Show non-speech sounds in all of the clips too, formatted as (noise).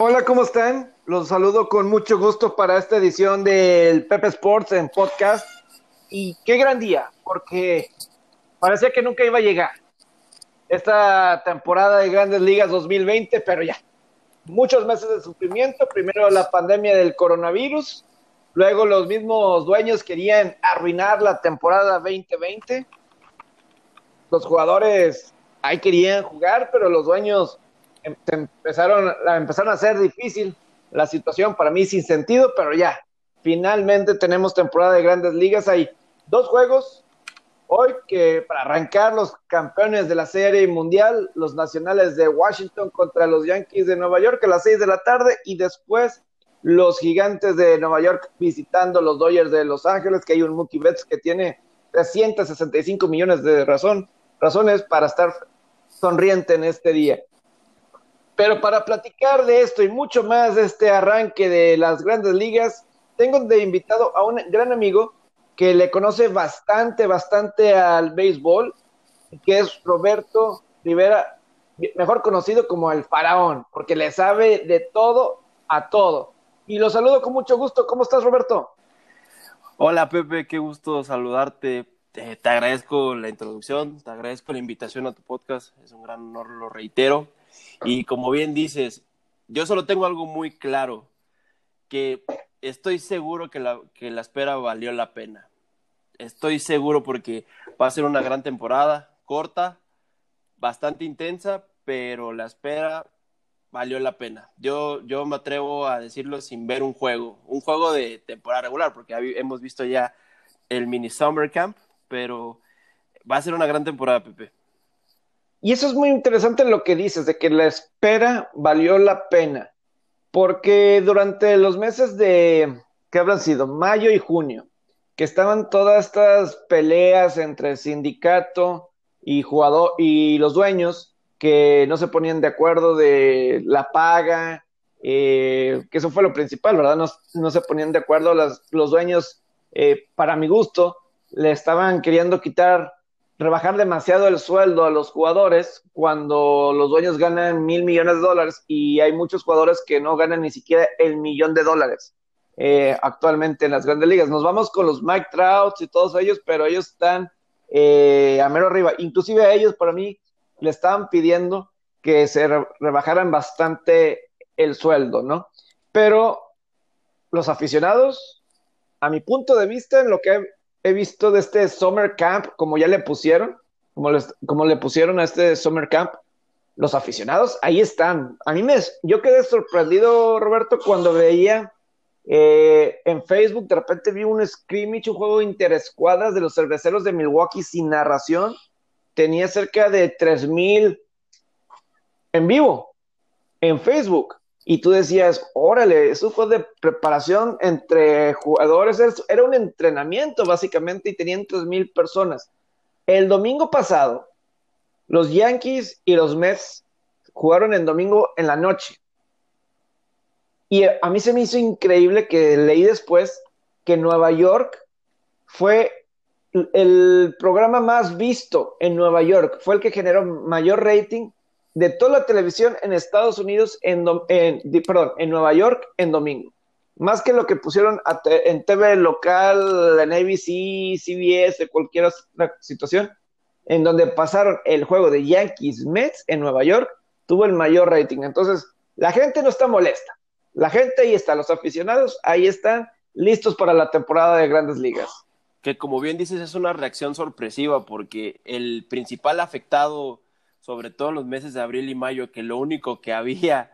Hola, ¿cómo están? Los saludo con mucho gusto para esta edición del Pepe Sports en podcast. Y qué gran día, porque parecía que nunca iba a llegar esta temporada de Grandes Ligas 2020, pero ya, muchos meses de sufrimiento. Primero la pandemia del coronavirus, luego los mismos dueños querían arruinar la temporada 2020. Los jugadores ahí querían jugar, pero los dueños em, empezaron, empezaron a hacer difícil la situación para mí sin sentido, pero ya, finalmente tenemos temporada de grandes ligas. Hay dos juegos hoy que para arrancar los campeones de la Serie Mundial, los nacionales de Washington contra los Yankees de Nueva York a las seis de la tarde y después los gigantes de Nueva York visitando los Dodgers de Los Ángeles, que hay un Mookie Betts que tiene 365 millones de razón, razones para estar sonriente en este día. Pero para platicar de esto y mucho más de este arranque de las grandes ligas, tengo de invitado a un gran amigo que le conoce bastante, bastante al béisbol, que es Roberto Rivera, mejor conocido como el faraón, porque le sabe de todo a todo. Y lo saludo con mucho gusto. ¿Cómo estás, Roberto? Hola, Pepe, qué gusto saludarte. te agradezco la introducción, te agradezco la invitación a tu podcast, es un gran honor, lo reitero. Y como bien dices, yo solo tengo algo muy claro, que estoy seguro que la, que la espera valió la pena estoy seguro porque va a ser una gran temporada, corta, bastante intensa, pero la espera valió la pena. Yo, yo me atrevo a decirlo sin ver un juego, un juego de temporada regular, porque hemos visto ya el mini Summer Camp, pero va a ser una gran temporada, Pepe. Y eso es muy interesante lo que dices, de que la espera valió la pena, porque durante los meses de, ¿qué habrán sido? Mayo y junio, que estaban todas estas peleas entre sindicato y jugador y los dueños que no se ponían de acuerdo de la paga, eh, que eso fue lo principal, ¿verdad? No, se ponían de acuerdo los dueños, eh, para mi gusto, le estaban queriendo quitar, rebajar demasiado el sueldo a los jugadores cuando los dueños ganan mil millones de dólares y hay muchos jugadores que no ganan ni siquiera el millón de dólares. Eh, actualmente en las grandes ligas. Nos vamos con los Mike Trouts y todos ellos, pero ellos están eh, a mero arriba. Inclusive a ellos, para mí, le estaban pidiendo que se rebajaran bastante el sueldo, ¿no? Pero los aficionados, a mi punto de vista, en lo que he, visto de este Summer Camp, como ya le pusieron, como, como le pusieron a este Summer Camp, los aficionados ahí están. A mí me, yo quedé sorprendido, Roberto, cuando veía eh, en Facebook de repente vi un scrimmage, un juego de interescuadras de los cerveceros de Milwaukee sin narración. Tenía cerca de 3000 en vivo en Facebook. Y tú decías, órale, eso fue de preparación entre jugadores, era un entrenamiento básicamente y tenían 3000 personas. El domingo pasado, los Yankees y los Mets jugaron el domingo en la noche. Y a mí se me hizo increíble que leí después que Nueva York fue el programa más visto en Nueva York, fue el que generó mayor rating de toda la televisión en Estados Unidos, en, perdón, en Nueva York en domingo. Más que lo que pusieron en TV local, en ABC, CBS, cualquier otra situación, en donde pasaron el juego de Yankees Mets en Nueva York, tuvo el mayor rating. Entonces, la gente no está molesta. La gente ahí está, los aficionados ahí están, listos para la temporada de grandes ligas. Que como bien dices, es una reacción sorpresiva porque el principal afectado, sobre todo en los meses de abril y mayo, que lo único que había,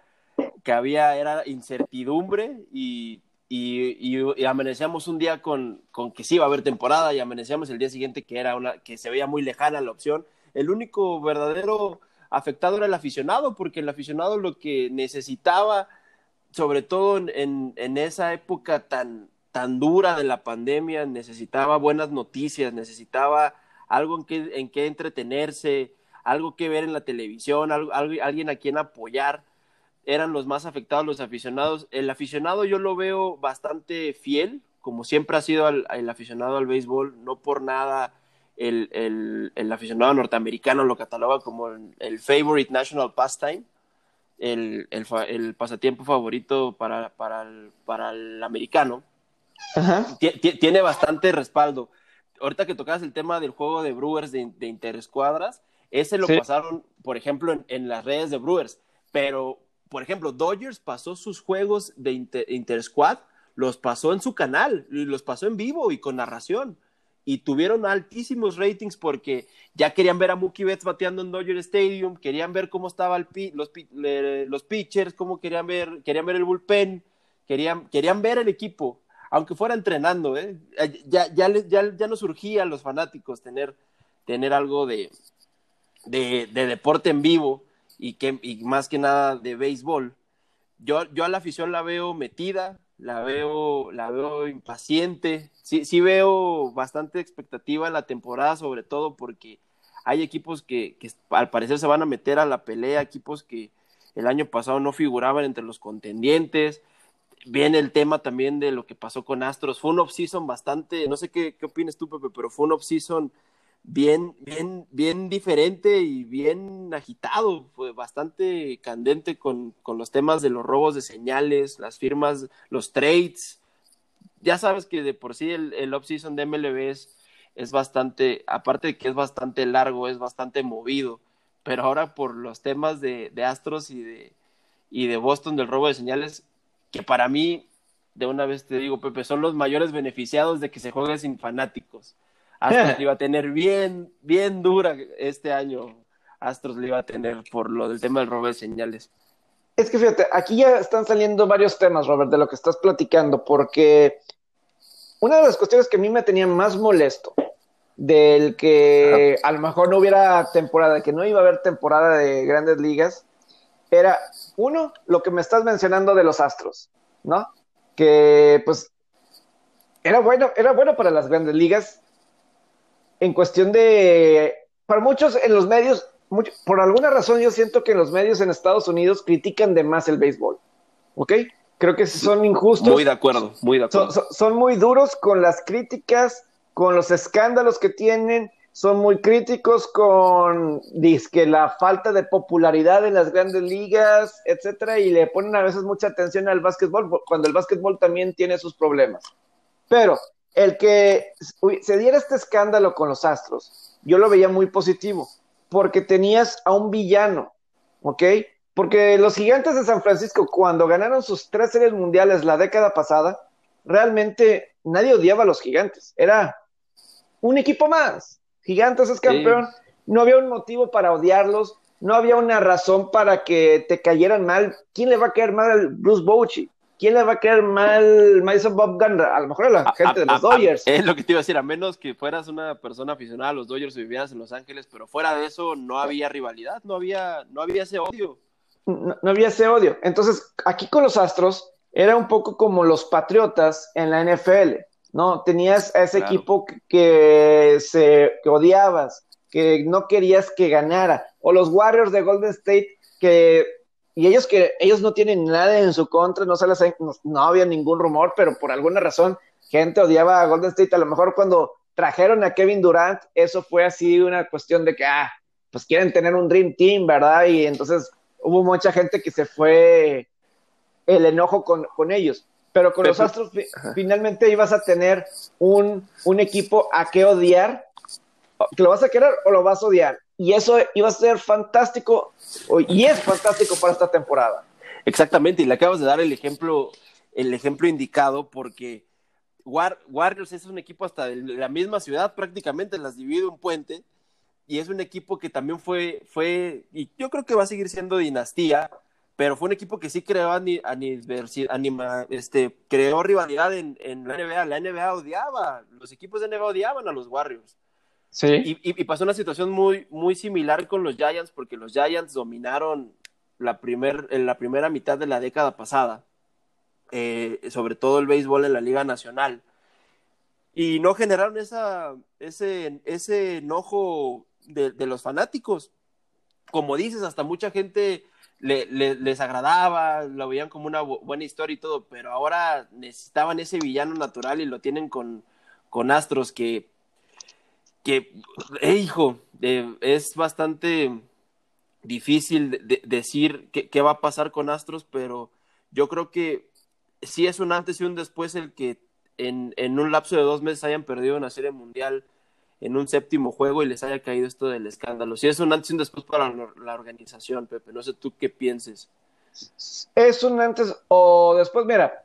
que había era incertidumbre y, y, amanecíamos un día con, con, que sí iba a haber temporada y amanecíamos el día siguiente que era una que se veía muy lejana la opción. El único verdadero afectado era el aficionado, porque el aficionado lo que necesitaba sobre todo en, en, esa época tan, tan dura de la pandemia, necesitaba buenas noticias, necesitaba algo en que, en que entretenerse, algo que ver en la televisión, algo, alguien a quien apoyar. Eran los más afectados los aficionados. El aficionado yo lo veo bastante fiel, como siempre ha sido el, aficionado al béisbol, no por nada el, el, el, aficionado norteamericano lo cataloga como el, el favorite national pastime el, el, pasatiempo favorito para, para, el, para el americano, tiene bastante respaldo. Ahorita que tocabas el tema del juego de Brewers de, de interescuadras, ese lo pasaron, por ejemplo, en, en, las redes de Brewers, pero, por ejemplo, Dodgers pasó sus juegos de inter, Intersquad, los pasó en su canal, los pasó en vivo y con narración. Y tuvieron altísimos ratings porque ya querían ver a Mookie Betts bateando en Dodger Stadium, querían ver cómo estaban los, los pitchers, cómo querían ver, querían ver el bullpen, querían, querían ver el equipo, aunque fuera entrenando, ¿eh? ya, ya, ya, ya no surgía a los fanáticos tener, tener algo de, de, de, deporte en vivo y, que, y más que nada de béisbol. Yo, yo a la afición la veo metida, la veo, la veo impaciente. Sí, sí veo bastante expectativa la temporada, sobre todo porque hay equipos que, que, al parecer se van a meter a la pelea, equipos que el año pasado no figuraban entre los contendientes. Viene el tema también de lo que pasó con Astros. Fue un off-season bastante, no sé qué, qué opinas tú, Pepe, pero fue un off-season bien, bien, bien diferente y bien agitado, fue bastante candente con, con, los temas de los robos de señales, las firmas, los trades. Ya sabes que de por sí el, el off-season de MLB es, es, bastante, aparte de que es bastante largo, es bastante movido, pero ahora por los temas de, de Astros y de, y de Boston del robo de señales, que para mí, de una vez te digo, Pepe, son los mayores beneficiados de que se juegue sin fanáticos Astros (laughs) iba a tener bien, bien dura este año. Astros le iba a tener por lo del tema del robo de señales. Es que fíjate, aquí ya están saliendo varios temas, Robert, de lo que estás platicando, porque una de las cuestiones que a mí me tenía más molesto del que a lo mejor no hubiera temporada, que no iba a haber temporada de grandes ligas, era uno, lo que me estás mencionando de los Astros, ¿no? Que pues era bueno, era bueno para las grandes ligas en cuestión de, para muchos en los medios, por alguna razón yo siento que los medios en Estados Unidos critican de más el béisbol, ¿ok? Creo que son injustos. Muy de acuerdo, muy de acuerdo. Son, muy duros con las críticas, con los escándalos que tienen, son muy críticos con que la falta de popularidad en las grandes ligas, etcétera, y le ponen a veces mucha atención al básquetbol, cuando el básquetbol también tiene sus problemas. Pero el que se diera este escándalo con los Astros, yo lo veía muy positivo, porque tenías a un villano, ¿ok? Porque los gigantes de San Francisco, cuando ganaron sus tres series mundiales la década pasada, realmente nadie odiaba a los gigantes. Era un equipo más. Gigantes es campeón. No había un motivo para odiarlos. No había una razón para que te cayeran mal. ¿Quién le va a caer mal al Bruce Bochy? ¿Quién le va a caer mal Mason Bob? A lo mejor a la gente de los Dodgers. es lo que te iba a decir, a menos que fueras una persona aficionada a los Dodgers y vivieras en Los Ángeles, pero fuera de eso no había rivalidad, no había, no había ese odio. No, había ese odio. Entonces, aquí con los Astros era un poco como los Patriotas en la NFL, ¿no? Tenías a ese equipo que, se que odiabas, que no querías que ganara, o los Warriors de Golden State que y ellos que ellos no tienen nada en su contra, no, se les, no, había ningún rumor, pero por alguna razón gente odiaba a Golden State. A lo mejor cuando trajeron a Kevin Durant, eso fue así una cuestión de que, ah, pues quieren tener un Dream Team, ¿verdad? Y entonces hubo mucha gente que se fue el enojo con, con ellos. Pero con los Astros finalmente ibas a tener un, un equipo a que odiar. ¿Que lo vas a querer o lo vas a odiar? Y eso iba a ser fantástico y es fantástico para esta temporada. Exactamente, y le acabas de dar el ejemplo, el ejemplo indicado porque Warriors es un equipo hasta de la misma ciudad, prácticamente las divide un puente y es un equipo que también fue, fue, y yo creo que va a seguir siendo dinastía, pero fue un equipo que sí creó, anima, este, creó rivalidad en, en la NBA. La NBA odiaba, los equipos de NBA odiaban a los Warriors. Y, pasó una situación muy, muy similar con los Giants, porque los Giants dominaron la primer, en la primera mitad de la década pasada, eh, sobre todo el béisbol en la Liga Nacional. Y no generaron esa, ese, ese enojo de, los fanáticos. Como dices, hasta mucha gente le, les agradaba, lo veían como una buena historia y todo, pero ahora necesitaban ese villano natural y lo tienen con, con Astros que que, eh, hijo, eh, es bastante, difícil decir qué, va a pasar con Astros, pero yo creo que sí es un antes y un después el que en, en un lapso de dos meses hayan perdido una serie mundial en un séptimo juego y les haya caído esto del escándalo. Sí es un antes y un después para la organización, Pepe. No sé tú qué pienses. Es un antes o después, mira,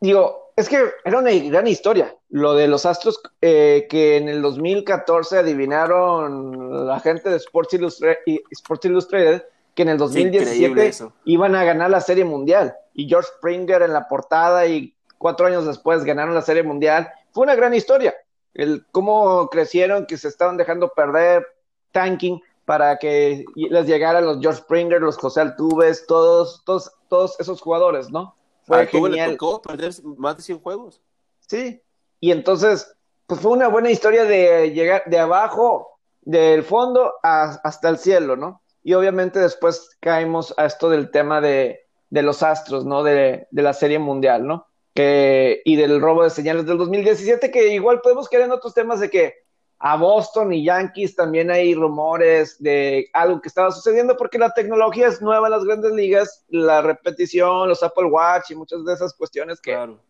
digo, es que era una gran historia. Lo de los Astros eh, que en el 2014 adivinaron la gente de Sports Illustrated, que en el 2017 iban a ganar la Serie Mundial. Y George Springer en la portada y cuatro años después ganaron la Serie Mundial. Fue una gran historia. El cómo crecieron, que se estaban dejando perder, tanking, para que les llegaran los George Springer, los José Altuves, todos, todos, todos esos jugadores, ¿no? Fue genial. Le tocó perder más de 100 juegos. Sí, y entonces, pues fue una buena historia de llegar de abajo, del fondo hasta el cielo, ¿no? Y obviamente después caemos a esto del tema de, de los astros, ¿no? De, de, la Serie Mundial, ¿no? Que, y del robo de señales del 2017, que igual podemos caer en otros temas de que a Boston y Yankees también hay rumores de algo que estaba sucediendo porque la tecnología es nueva en las grandes ligas, la repetición, los Apple Watch y muchas de esas cuestiones que... Claro.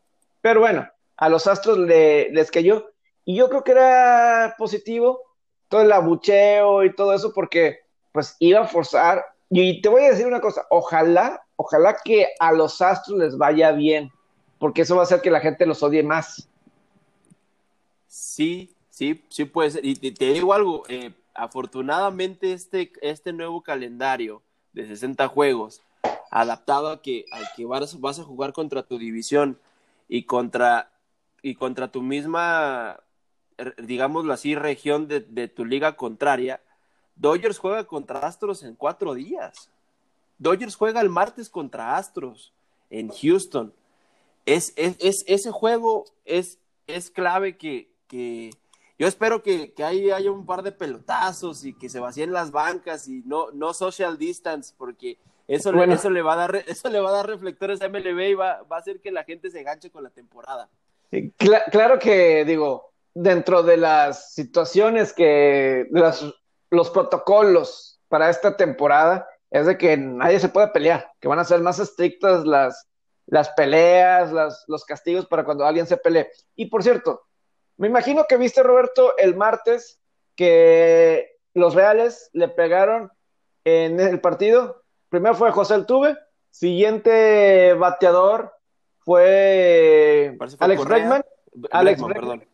Pero bueno, a los Astros le, les cayó y yo creo que era positivo todo el abucheo y todo eso porque pues iba a forzar y te voy a decir una cosa, ojalá, ojalá que a los Astros les vaya bien porque eso va a hacer que la gente los odie más. Sí, Sí, sí puede ser. Y te, digo algo, eh, afortunadamente este, este nuevo calendario de 60 juegos, adaptado a que, a que vas, vas a jugar contra tu división y contra, y contra tu misma, digámoslo así, región de, tu liga contraria, Dodgers juega contra Astros en cuatro días. Dodgers juega el martes contra Astros en Houston. Es, es, ese juego es, es clave que, que, yo espero que, que ahí haya un par de pelotazos y que se vacíen las bancas y no, no social distance, porque eso, eso, le va a dar, (laughs) eso le va a dar reflectores a MLB y va, va a hacer que la gente se enganche con la temporada. claro que, digo, dentro de las situaciones que, los protocolos para esta temporada, es de que nadie se puede pelear, que van a ser más estrictas las, las peleas, las, los castigos para cuando alguien se pelee. Y por cierto, me imagino que viste, Roberto, el martes que los Reales le pegaron en el partido. Primero fue José Altuve, siguiente bateador fue, Alex Bregman. Alex Bregman.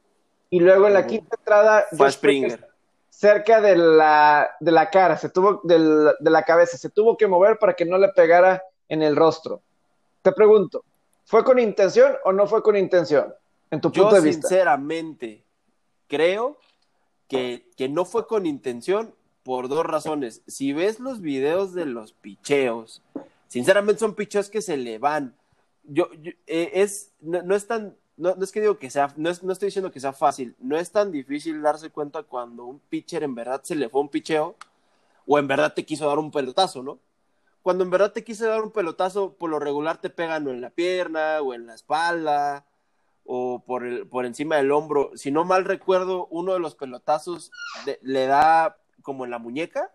Y luego en la quinta entrada, fue Springer. Cerca de la, de la cara, se tuvo, de la cabeza, se tuvo que mover para que no le pegara en el rostro. Te pregunto, ¿fue con intención o no fue con intención? Yo, sinceramente, creo que, que, no fue con intención por dos razones. Si ves los videos de los picheos, sinceramente son picheos que se le van. Yo, eh, es, no, es tan, no, es que digo que sea, no, no estoy diciendo que sea fácil, no es tan difícil darse cuenta cuando un pitcher en verdad se le fue un picheo o en verdad te quiso dar un pelotazo, ¿no? Cuando en verdad te quiso dar un pelotazo, por lo regular te pegan o en la pierna o en la espalda o por, el, por encima del hombro. Si no mal recuerdo, uno de los pelotazos le da como en la muñeca.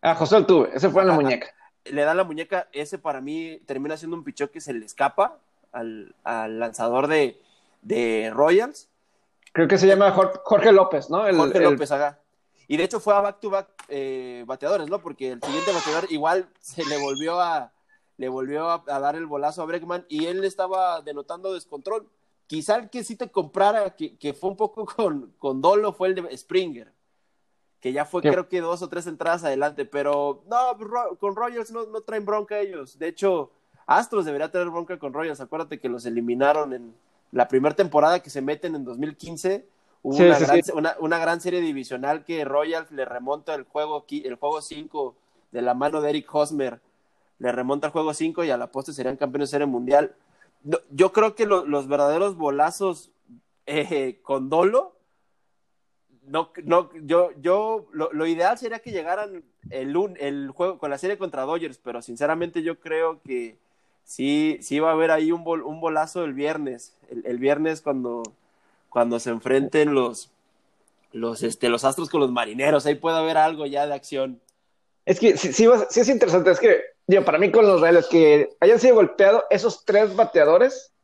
Ah, José Altuve, ese fue en la muñeca. Le da la muñeca, ese para mí termina siendo un pichó que se le escapa al, lanzador de, de, Royals. Creo que se llama Jorge López, ¿no? Jorge López, haga. Y de hecho fue a back-to-back eh, bateadores, ¿no? Porque el siguiente bateador igual se le volvió a le volvió a, a dar el bolazo a Bregman y él estaba denotando descontrol quizá el que sí te comprara, que, que fue un poco (laughs) con, con, dolo, fue el de Springer, que ya fue creo que dos o tres entradas adelante, pero no, con Royals no, no traen bronca ellos. De hecho, Astros debería tener bronca con Royals. Acuérdate que los eliminaron en la primera temporada que se meten en 2015. Hubo una, gran, Una, una, gran, serie divisional que Royals le remonta el juego el juego 5 de la mano de Eric Hosmer. Le remonta el juego 5 y a la poste serían campeones de serie mundial yo creo que los verdaderos bolazos eh, con dolo, no, no, yo, yo, lo, ideal sería que llegaran el, el juego con la serie contra Dodgers, pero sinceramente yo creo que sí, sí va a haber ahí un, un bolazo el viernes, el, viernes cuando, cuando se enfrenten los, los, este, los astros con los marineros, ahí puede haber algo ya de acción. Es que sí, sí, es interesante, es que, digo, para mí con los Reales que hayan sido golpeados esos tres bateadores,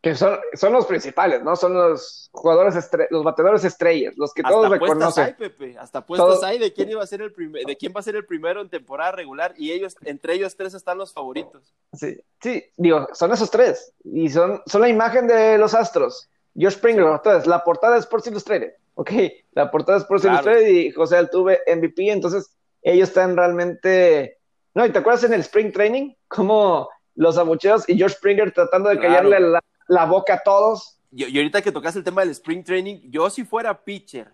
que son, son los principales, ¿no? Son los jugadores, los bateadores estrellas, los que todos reconocen. Hay, Pepe, hasta puestos hay de quién iba a ser el primer, de quién va a ser el primero en temporada regular y ellos, entre ellos tres están los favoritos. Sí, sí, digo, son esos tres y son, son la imagen de los Astros. Josh Springer, entonces, la portada de Sports Illustrated, ok, la portada de Sports Illustrated y José Altuve MVP, entonces ellos están realmente, no, ¿y te acuerdas en el Spring Training? Cómo los abucheos y George Springer tratando de callarle la, la boca a todos. Y, ahorita que tocas el tema del Spring Training, yo si fuera pitcher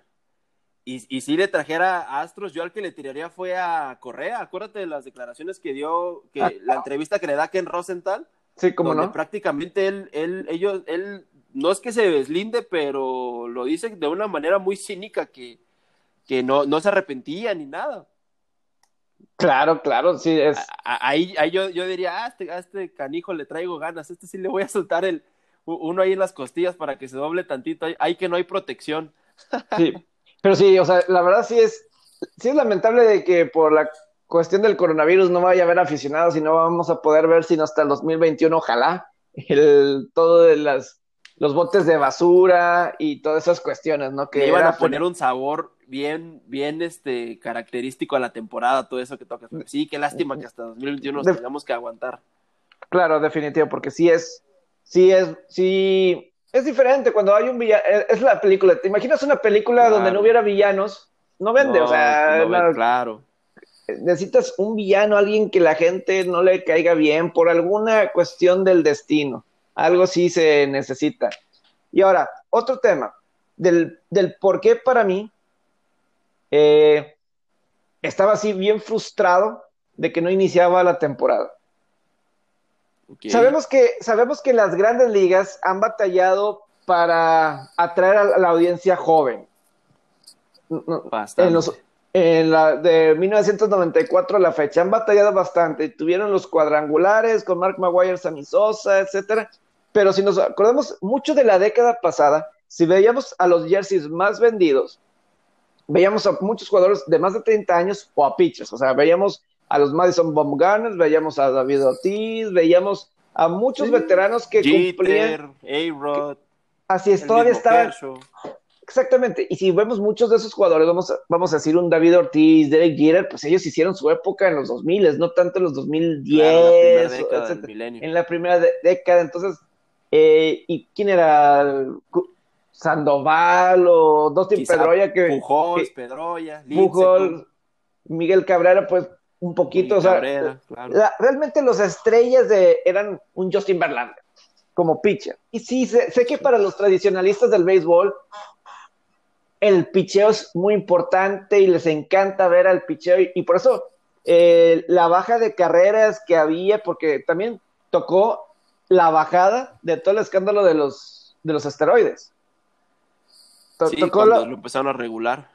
y, y si le trajera a Astros, yo al que le tiraría fue a Correa. Acuérdate de las declaraciones que dio, que ah. la entrevista que le da Ken Rosenthal. Sí, como no. Prácticamente él, él, ellos, él, no es que se deslinde, pero lo dice de una manera muy cínica que, que no, no se arrepentía ni nada. Claro, claro, sí es. Ahí, ahí yo, yo diría, ah, este, a este canijo le traigo ganas, este sí le voy a soltar el, uno ahí en las costillas para que se doble tantito, hay que no hay protección. (laughs) Sí, pero sí, o sea, la verdad sí es, sí es lamentable de que por la cuestión del coronavirus no vaya a haber aficionados y no vamos a poder ver sino hasta el 2021, ojalá, el, todo de las, los botes de basura y todas esas cuestiones, ¿no? Que iban a poner un sabor bien, bien este, característico a la temporada, todo eso que toca. Sí, qué lástima que hasta 2021 nos tengamos que aguantar. Claro, definitivo, porque sí es, sí es, sí, es diferente cuando hay un villano, es la película, ¿te imaginas una película donde no hubiera villanos? No vende, o sea, claro. Necesitas un villano, alguien que la gente no le caiga bien por alguna cuestión del destino. Algo sí se necesita. Y ahora, otro tema, del, del por qué para mí eh, estaba así bien frustrado de que no iniciaba la temporada. Sabemos, que, sabemos que las grandes ligas han batallado para atraer a la audiencia joven. En, en la de 1994 a la fecha han batallado bastante. Tuvieron los cuadrangulares con Mark Maguire, Sammy Sosa, etcétera. Pero si nos acordamos mucho de la década pasada, si veíamos a los jerseys más vendidos, veíamos a muchos jugadores de más de 30 años o a pitchers. O sea, veíamos a los Madison Bumgarners, veíamos a David Ortiz, veíamos a muchos veteranos que cumplían. A-Rod. Así es, todavía estaban. Exactamente, y si vemos muchos de esos jugadores, vamos a, vamos a decir un David Ortiz, Derek Jeter, pues ellos hicieron su época en los 2000, no tanto en los 2010, en la primera década, entonces, eh, ¿y quién era? Sandoval o Dustin Pedroya que Pujols, Pedroya, Pujol, Miguel Cabrera, pues un poquito, o sea, realmente los estrellas de, eran un Justin Verlander como pitcher. Y sí, sé, que para los tradicionalistas del béisbol el picheo es muy importante y les encanta ver al picheo y, por eso eh, la baja de carreras que había, porque también tocó la bajada de todo el escándalo de los, de los esteroides. Sí, lo empezaron a regular.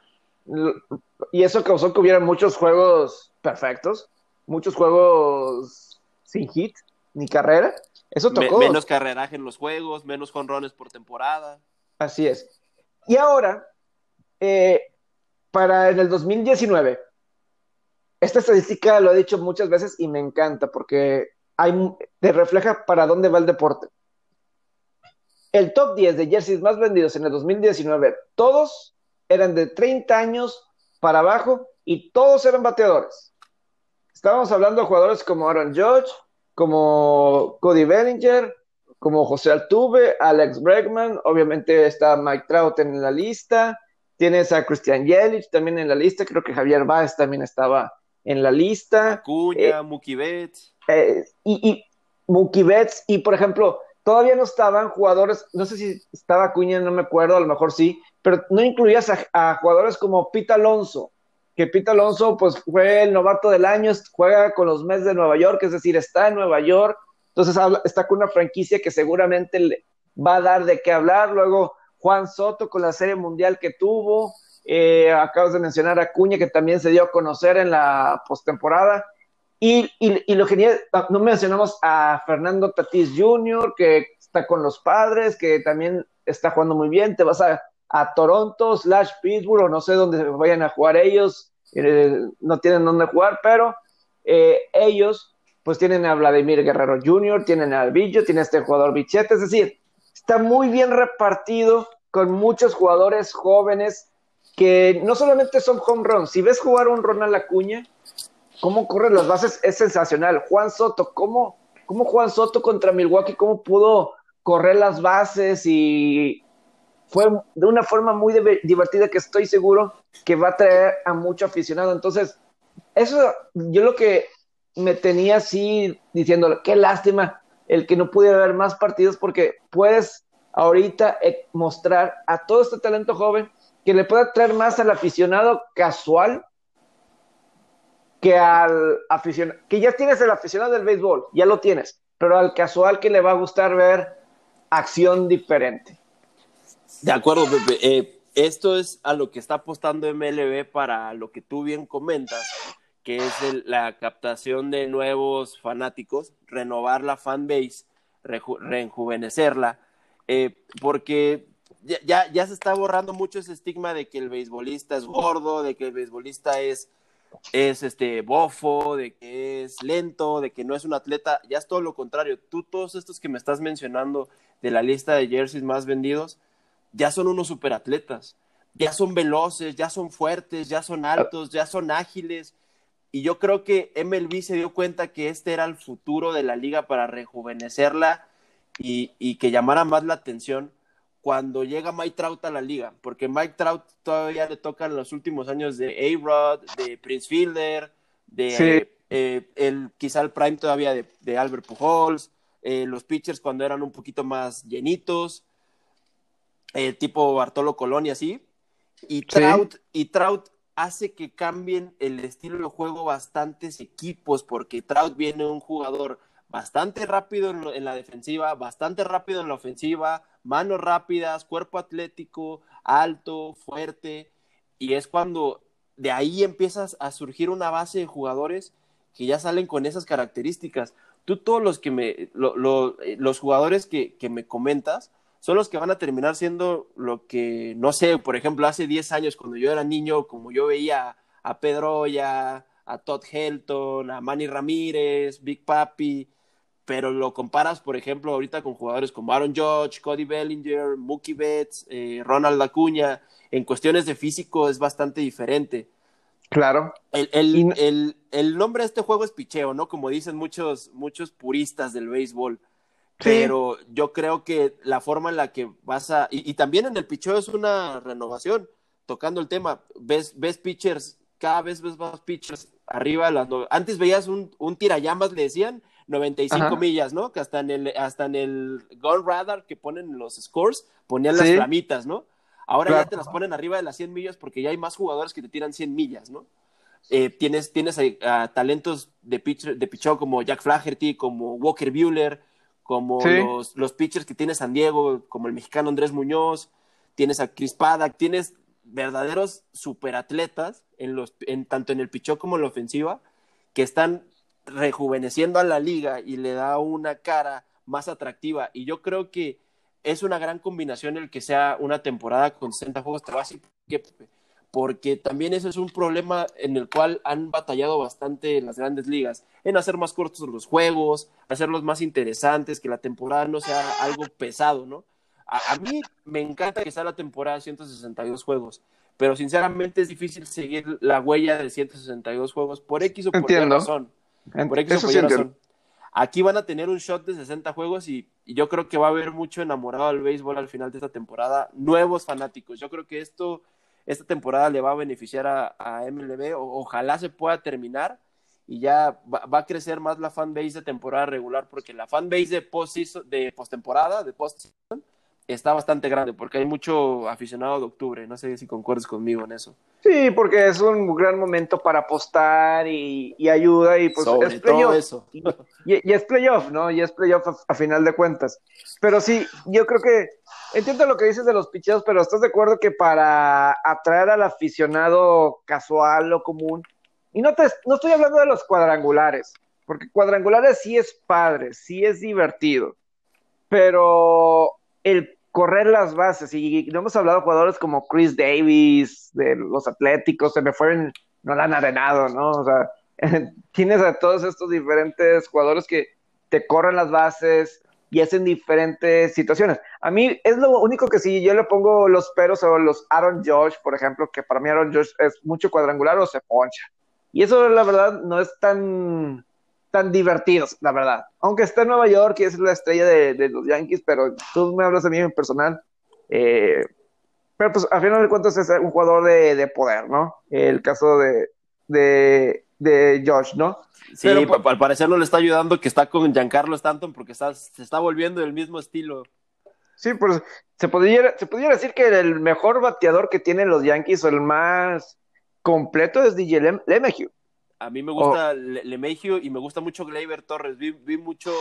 Y eso causó que hubiera muchos juegos perfectos, muchos juegos sin hit ni carrera. Eso tocó. menos carreraje en los juegos, menos jonrones por temporada. Así es. Y ahora, eh, para en el 2019, esta estadística lo he dicho muchas veces y me encanta porque hay, te refleja para dónde va el deporte el top 10 de jerseys más vendidos en el 2019, todos eran de 30 años para abajo y todos eran bateadores. Estábamos hablando de jugadores como Aaron Judge, como Cody Bellinger, como José Altuve, Alex Bregman, obviamente está Mike Trout en la lista, tienes a Christian Yelich también en la lista, creo que Javier Baez también estaba en la lista. Acuña, eh, Mookie Betts. Eh, y, y Mookie Betts, y por ejemplo, todavía no estaban jugadores, no sé si estaba Cuña, no me acuerdo, a lo mejor sí, pero no incluías a, jugadores como Pete Alonso, que Pete Alonso pues fue el novato del año, juega con los Mets de Nueva York, es decir, está en Nueva York, entonces está con una franquicia que seguramente le va a dar de qué hablar, luego Juan Soto con la serie mundial que tuvo, eh, acabas de mencionar a Cuña que también se dio a conocer en la postemporada, y, y, lo genial, ah, no mencionamos a Fernando Tatís Jr., que está con los padres, que también está jugando muy bien. Te vas a, a Toronto, slash Pittsburgh, o no sé dónde vayan a jugar ellos. eh, no tienen dónde jugar, pero eh, ellos pues tienen a Vladimir Guerrero Jr., tienen a Villo, tiene a este jugador Bichete, es decir, está muy bien repartido con muchos jugadores jóvenes que no solamente son home runs, si ves jugar un Ronald Acuña, cómo corre las bases es sensacional. Juan Soto, cómo, cómo Juan Soto contra Milwaukee, cómo pudo correr las bases y fue de una forma muy divertida que estoy seguro que va a traer a mucho aficionado. Entonces, eso yo lo que me tenía así diciendo, qué lástima el que no pudiera haber más partidos porque puedes ahorita eh, mostrar a todo este talento joven que le pueda traer más al aficionado casual que al aficionado, que ya tienes el aficionado del béisbol, ya lo tienes, pero al casual que le va a gustar ver acción diferente. De acuerdo, Pepe. Eh, esto es a lo que está apostando MLB para lo que tú bien comentas, que es la captación de nuevos fanáticos, renovar la fanbase, reenjuvenecerla, eh, porque ya, ya se está borrando mucho ese estigma de que el beisbolista es gordo, de que el beisbolista es es este bofo, de que es lento, de que no es un atleta, ya es todo lo contrario. Tú, todos estos que me estás mencionando de la lista de jerseys más vendidos, ya son unos superatletas, ya son veloces, ya son fuertes, ya son altos, ya son ágiles. Y yo creo que MLB se dio cuenta que este era el futuro de la liga para rejuvenecerla y, y que llamara más la atención cuando llega Mike Trout a la liga, porque Mike Trout todavía le tocan los últimos años de A-Rod, de Prince Fielder, de eh, el, quizá el prime todavía de, Albert Pujols, eh, los pitchers cuando eran un poquito más llenitos, eh, tipo Bartolo Colón y así, y Trout, y Trout hace que cambien el estilo de juego bastantes equipos, porque Trout viene un jugador bastante rápido en, la defensiva, bastante rápido en la ofensiva, manos rápidas, cuerpo atlético, alto, fuerte, y es cuando de ahí empiezas a surgir una base de jugadores que ya salen con esas características. Tú todos los que me, los jugadores que, que me comentas, son los que van a terminar siendo lo que, no sé, por ejemplo, hace 10 años cuando yo era niño, como yo veía a Pedro ya a Todd Helton, a Manny Ramírez, Big Papi, pero lo comparas, por ejemplo, ahorita con jugadores como Aaron Judge, Cody Bellinger, Mookie Betts, eh, Ronald Acuña, en cuestiones de físico es bastante diferente. Claro. El, el, el, nombre de este juego es picheo, ¿no? Como dicen muchos, muchos puristas del béisbol. Pero yo creo que la forma en la que vas a. Y, también en el picheo es una renovación, tocando el tema. Ves, ves pitchers, cada vez ves más pitchers arriba de las. Antes veías un, un tirallamas, le decían, 95 millas, ¿no? Que hasta en el, hasta en el Gold Radar que ponen los scores, ponían las flamitas, ¿no? Ahora ya te las ponen arriba de las 100 millas porque ya hay más jugadores que te tiran 100 millas, ¿no? Eh, tienes tienes talentos de, pitcher, de pitcher como Jack Flaherty, como Walker Bueller, como los, los pitchers que tiene San Diego, como el mexicano Andrés Muñoz, tienes a Chris Paddock, tienes verdaderos superatletas en los, en, tanto en el pichó como en la ofensiva, que están rejuveneciendo a la liga y le da una cara más atractiva. Y yo creo que es una gran combinación el que sea una temporada con 60 juegos. Te porque también ese es un problema en el cual han batallado bastante en las grandes ligas, en hacer más cortos los juegos, hacerlos más interesantes, que la temporada no sea algo pesado, ¿no? A, mí me encanta que sea la temporada de 162 juegos, pero sinceramente es difícil seguir la huella de 162 juegos por X o por Y razón. Por X Aquí van a tener un shot de 60 juegos y, yo creo que va a haber mucho enamorado del béisbol al final de esta temporada, nuevos fanáticos. Yo creo que esto, esta temporada le va a beneficiar a, MLB, ojalá se pueda terminar y ya va, a crecer más la fanbase de temporada regular porque la fanbase de post de postemporada, de post está bastante grande porque hay mucho aficionado de octubre. No sé si concuerdas conmigo en eso. Sí, porque es un gran momento para apostar y, ayuda y pues es playoff. Eso. Y, es playoff, ¿no? Y es playoff a, final de cuentas. Pero sí, yo creo que entiendo lo que dices de los picheos, pero ¿estás de acuerdo que para atraer al aficionado casual o común, y no, te, no estoy hablando de los cuadrangulares, porque cuadrangulares sí es padre, sí es divertido, pero el correr las bases. Y no hemos hablado de jugadores como Chris Davis, de los Atléticos, se me fueron no la han arenado, ¿no? O sea, (laughs) tienes a todos estos diferentes jugadores que te corren las bases y hacen diferentes situaciones. A mí es lo único que sí, yo le pongo los peros a los Aaron Josh, por ejemplo, que para mí Aaron Josh es mucho cuadrangular o se poncha. Y eso, la verdad, no es tan, tan divertido, la verdad. Aunque está en Nueva York y es la estrella de, los Yankees, pero tú me hablas a mí en personal. Eh, pero pues a final de cuentas es un jugador de, poder, ¿no? El caso de, de, Josh, ¿no? Sí, pues, al parecer no le está ayudando que está con Giancarlo Stanton porque está, se está volviendo del mismo estilo. Sí, pues se podría, se podría decir que el mejor bateador que tienen los Yankees o el más completo es DJ LeMahieu. A mí me gusta oh. y me gusta mucho Gleyber Torres. Vi, vi, mucho,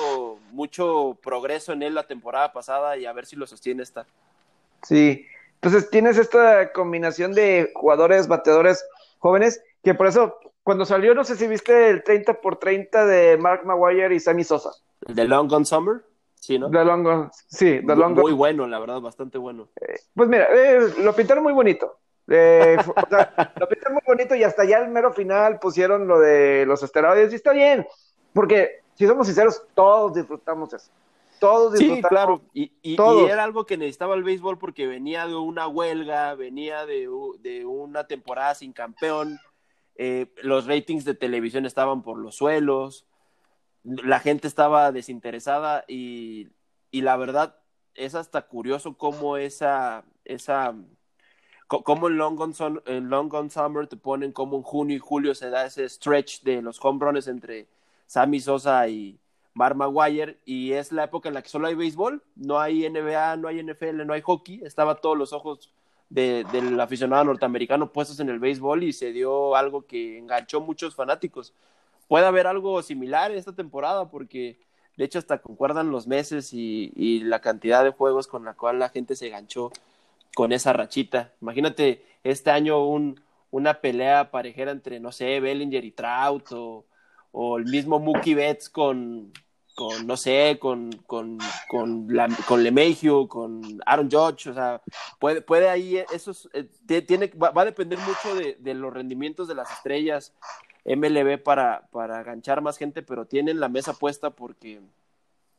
mucho progreso en él la temporada pasada y a ver si lo sostiene esta. Sí, entonces tienes esta combinación de jugadores, bateadores jóvenes, que por eso cuando salió, no sé si viste el 30 por 30 de Mark Maguire y Sammy Sosa. ¿El de Long Gone Summer? Sí, ¿no? De Long sí, de Long Muy bueno, la verdad, bastante bueno. Eh, pues mira, eh, lo pintaron muy bonito. Eh, lo pintaron muy bonito y hasta ya el mero final pusieron lo de los esteroides y está bien, porque si somos sinceros, todos disfrutamos eso. Todos disfrutamos. Sí, claro, y, y, era algo que necesitaba el béisbol porque venía de una huelga, venía de, de una temporada sin campeón, eh, los ratings de televisión estaban por los suelos, la gente estaba desinteresada y, y la verdad es hasta curioso cómo esa, esa como en Long Gone, en Long Gone Summer te ponen como en junio y julio se da ese stretch de los home runs entre Sammy Sosa y Mark Maguire y es la época en la que solo hay béisbol, no hay NBA, no hay NFL, no hay hockey, estaba todos los ojos del aficionado norteamericano puestos en el béisbol y se dio algo que enganchó muchos fanáticos. Puede haber algo similar esta temporada porque de hecho hasta concuerdan los meses y la cantidad de juegos con la cual la gente se enganchó con esa rachita. Imagínate este año un, una pelea parejera entre, no sé, Bellinger y Trout o, o el mismo Mookie Betts con, con no sé, con, con, con, con con Aaron Judge, o sea, puede, puede ahí, eso eh, tiene, va, a depender mucho de, de, los rendimientos de las estrellas MLB para, para aganchar más gente, pero tienen la mesa puesta porque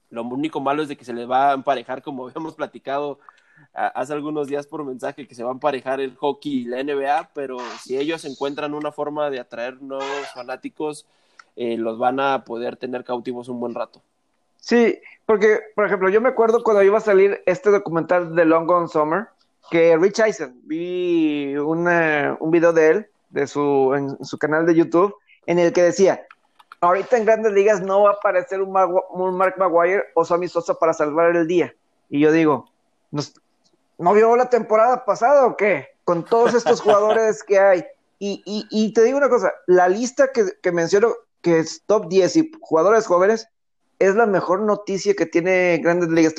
lo único malo es de que se les va a emparejar, como (laughs) habíamos platicado hace algunos días por mensaje que se va a emparejar el hockey y la NBA, pero si ellos encuentran una forma de atraer nuevos fanáticos, eh, los van a poder tener cautivos un buen rato. Sí, porque, por ejemplo, yo me acuerdo cuando iba a salir este documental de Long Gone Summer, que Rich Eisen, vi un video de él, de su, en su canal de YouTube, en el que decía, ahorita en grandes ligas no va a aparecer un, Mark Maguire o Sammy Sosa para salvar el día. Y yo digo, ¿No vio la temporada pasada o qué? Con todos estos jugadores que hay. Y, y, y, te digo una cosa, la lista que, que, menciono, que es top 10 y jugadores jóvenes, es la mejor noticia que tiene Grandes Ligas.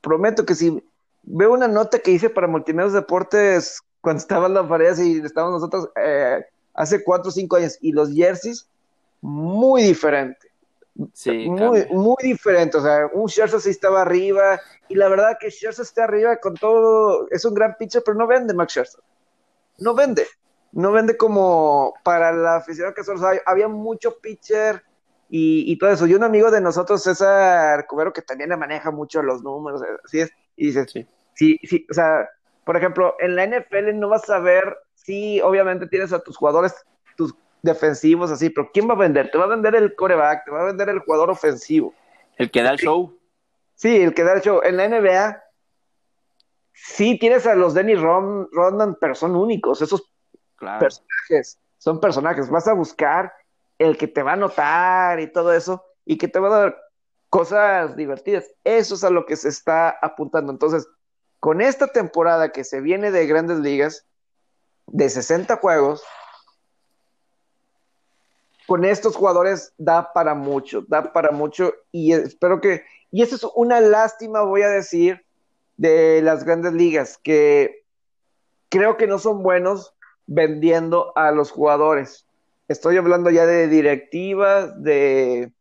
Prometo que si veo una nota que hice para Multimedios Deportes cuando estaban las paredes y estábamos nosotros eh, hace 4 o 5 años, y los jerseys, muy diferente. Sí, muy, muy diferente. O sea, un Scherzer sí estaba arriba. Y la verdad que Scherzer está arriba con todo. Es un gran pitcher, pero no vende Max Scherzer. No vende. No vende como para la afición que solo Había mucho pitcher y, todo eso. Y un amigo de nosotros, César Cubero, que también le maneja mucho los números, así es. Y dice: sí. sí, sí. O sea, por ejemplo, en la NFL no vas a ver si obviamente tienes a tus jugadores, tus defensivos, así, pero ¿quién va a vender? Te va a vender el coreback, te va a vender el jugador ofensivo. El que da el show. Sí, el que da el show. En la NBA, sí tienes a los Dennis Rodman, pero son únicos, esos personajes, son personajes. Vas a buscar el que te va a notar y todo eso, y que te va a dar cosas divertidas. Eso es a lo que se está apuntando. Entonces, con esta temporada que se viene de grandes ligas, de 60 juegos, con estos jugadores da para mucho, da para mucho y espero que, y eso es una lástima, voy a decir, de las grandes ligas, que creo que no son buenos vendiendo a los jugadores. Estoy hablando ya de directivas, de,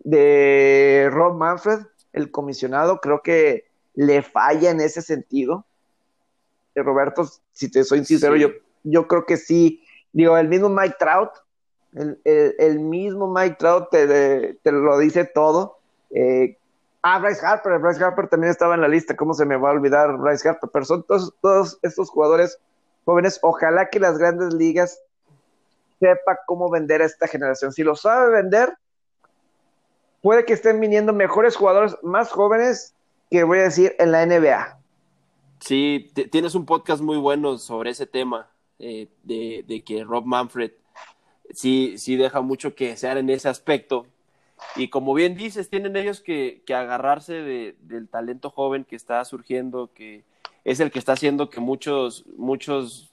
de Rob Manfred, el comisionado, creo que le falla en ese sentido. Eh, Roberto, si te soy sincero, yo, yo creo que sí Digo, el mismo Mike Trout, el, mismo Mike Trout te, te lo dice todo. Eh, ah, Bryce Harper, Bryce Harper también estaba en la lista, ¿cómo se me va a olvidar Bryce Harper? Pero son todos, todos estos jugadores jóvenes, ojalá que las grandes ligas sepa cómo vender a esta generación. Si lo sabe vender, puede que estén viniendo mejores jugadores más jóvenes que voy a decir en la NBA. Sí, tienes un podcast muy bueno sobre ese tema, eh, de, que Rob Manfred sí, sí deja mucho que sean en ese aspecto. Y como bien dices, tienen ellos que, que agarrarse de, del talento joven que está surgiendo, que es el que está haciendo que muchos, muchos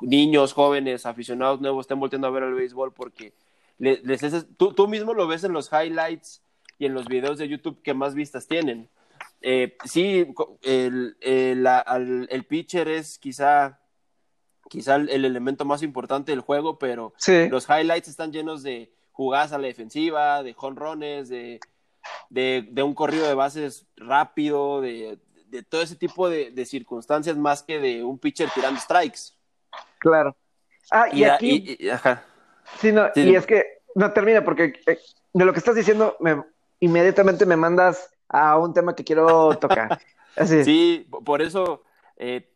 niños, jóvenes, aficionados nuevos estén volviendo a ver el béisbol porque les, tú, tú, mismo lo ves en los highlights y en los videos de YouTube que más vistas tienen. Eh, sí, el, el, el, pitcher es quizá, quizá el, elemento más importante del juego, pero los highlights están llenos de jugadas a la defensiva, de jonrones, de, de, de un corrido de bases rápido, de, de todo ese tipo de, de, circunstancias más que de un pitcher tirando strikes. Claro. Ah, y, aquí. Y, ajá. Sí, no, y es que no termina porque eh, de lo que estás diciendo, me, inmediatamente me mandas a un tema que quiero tocar. (laughs) Así. Sí, por eso eh,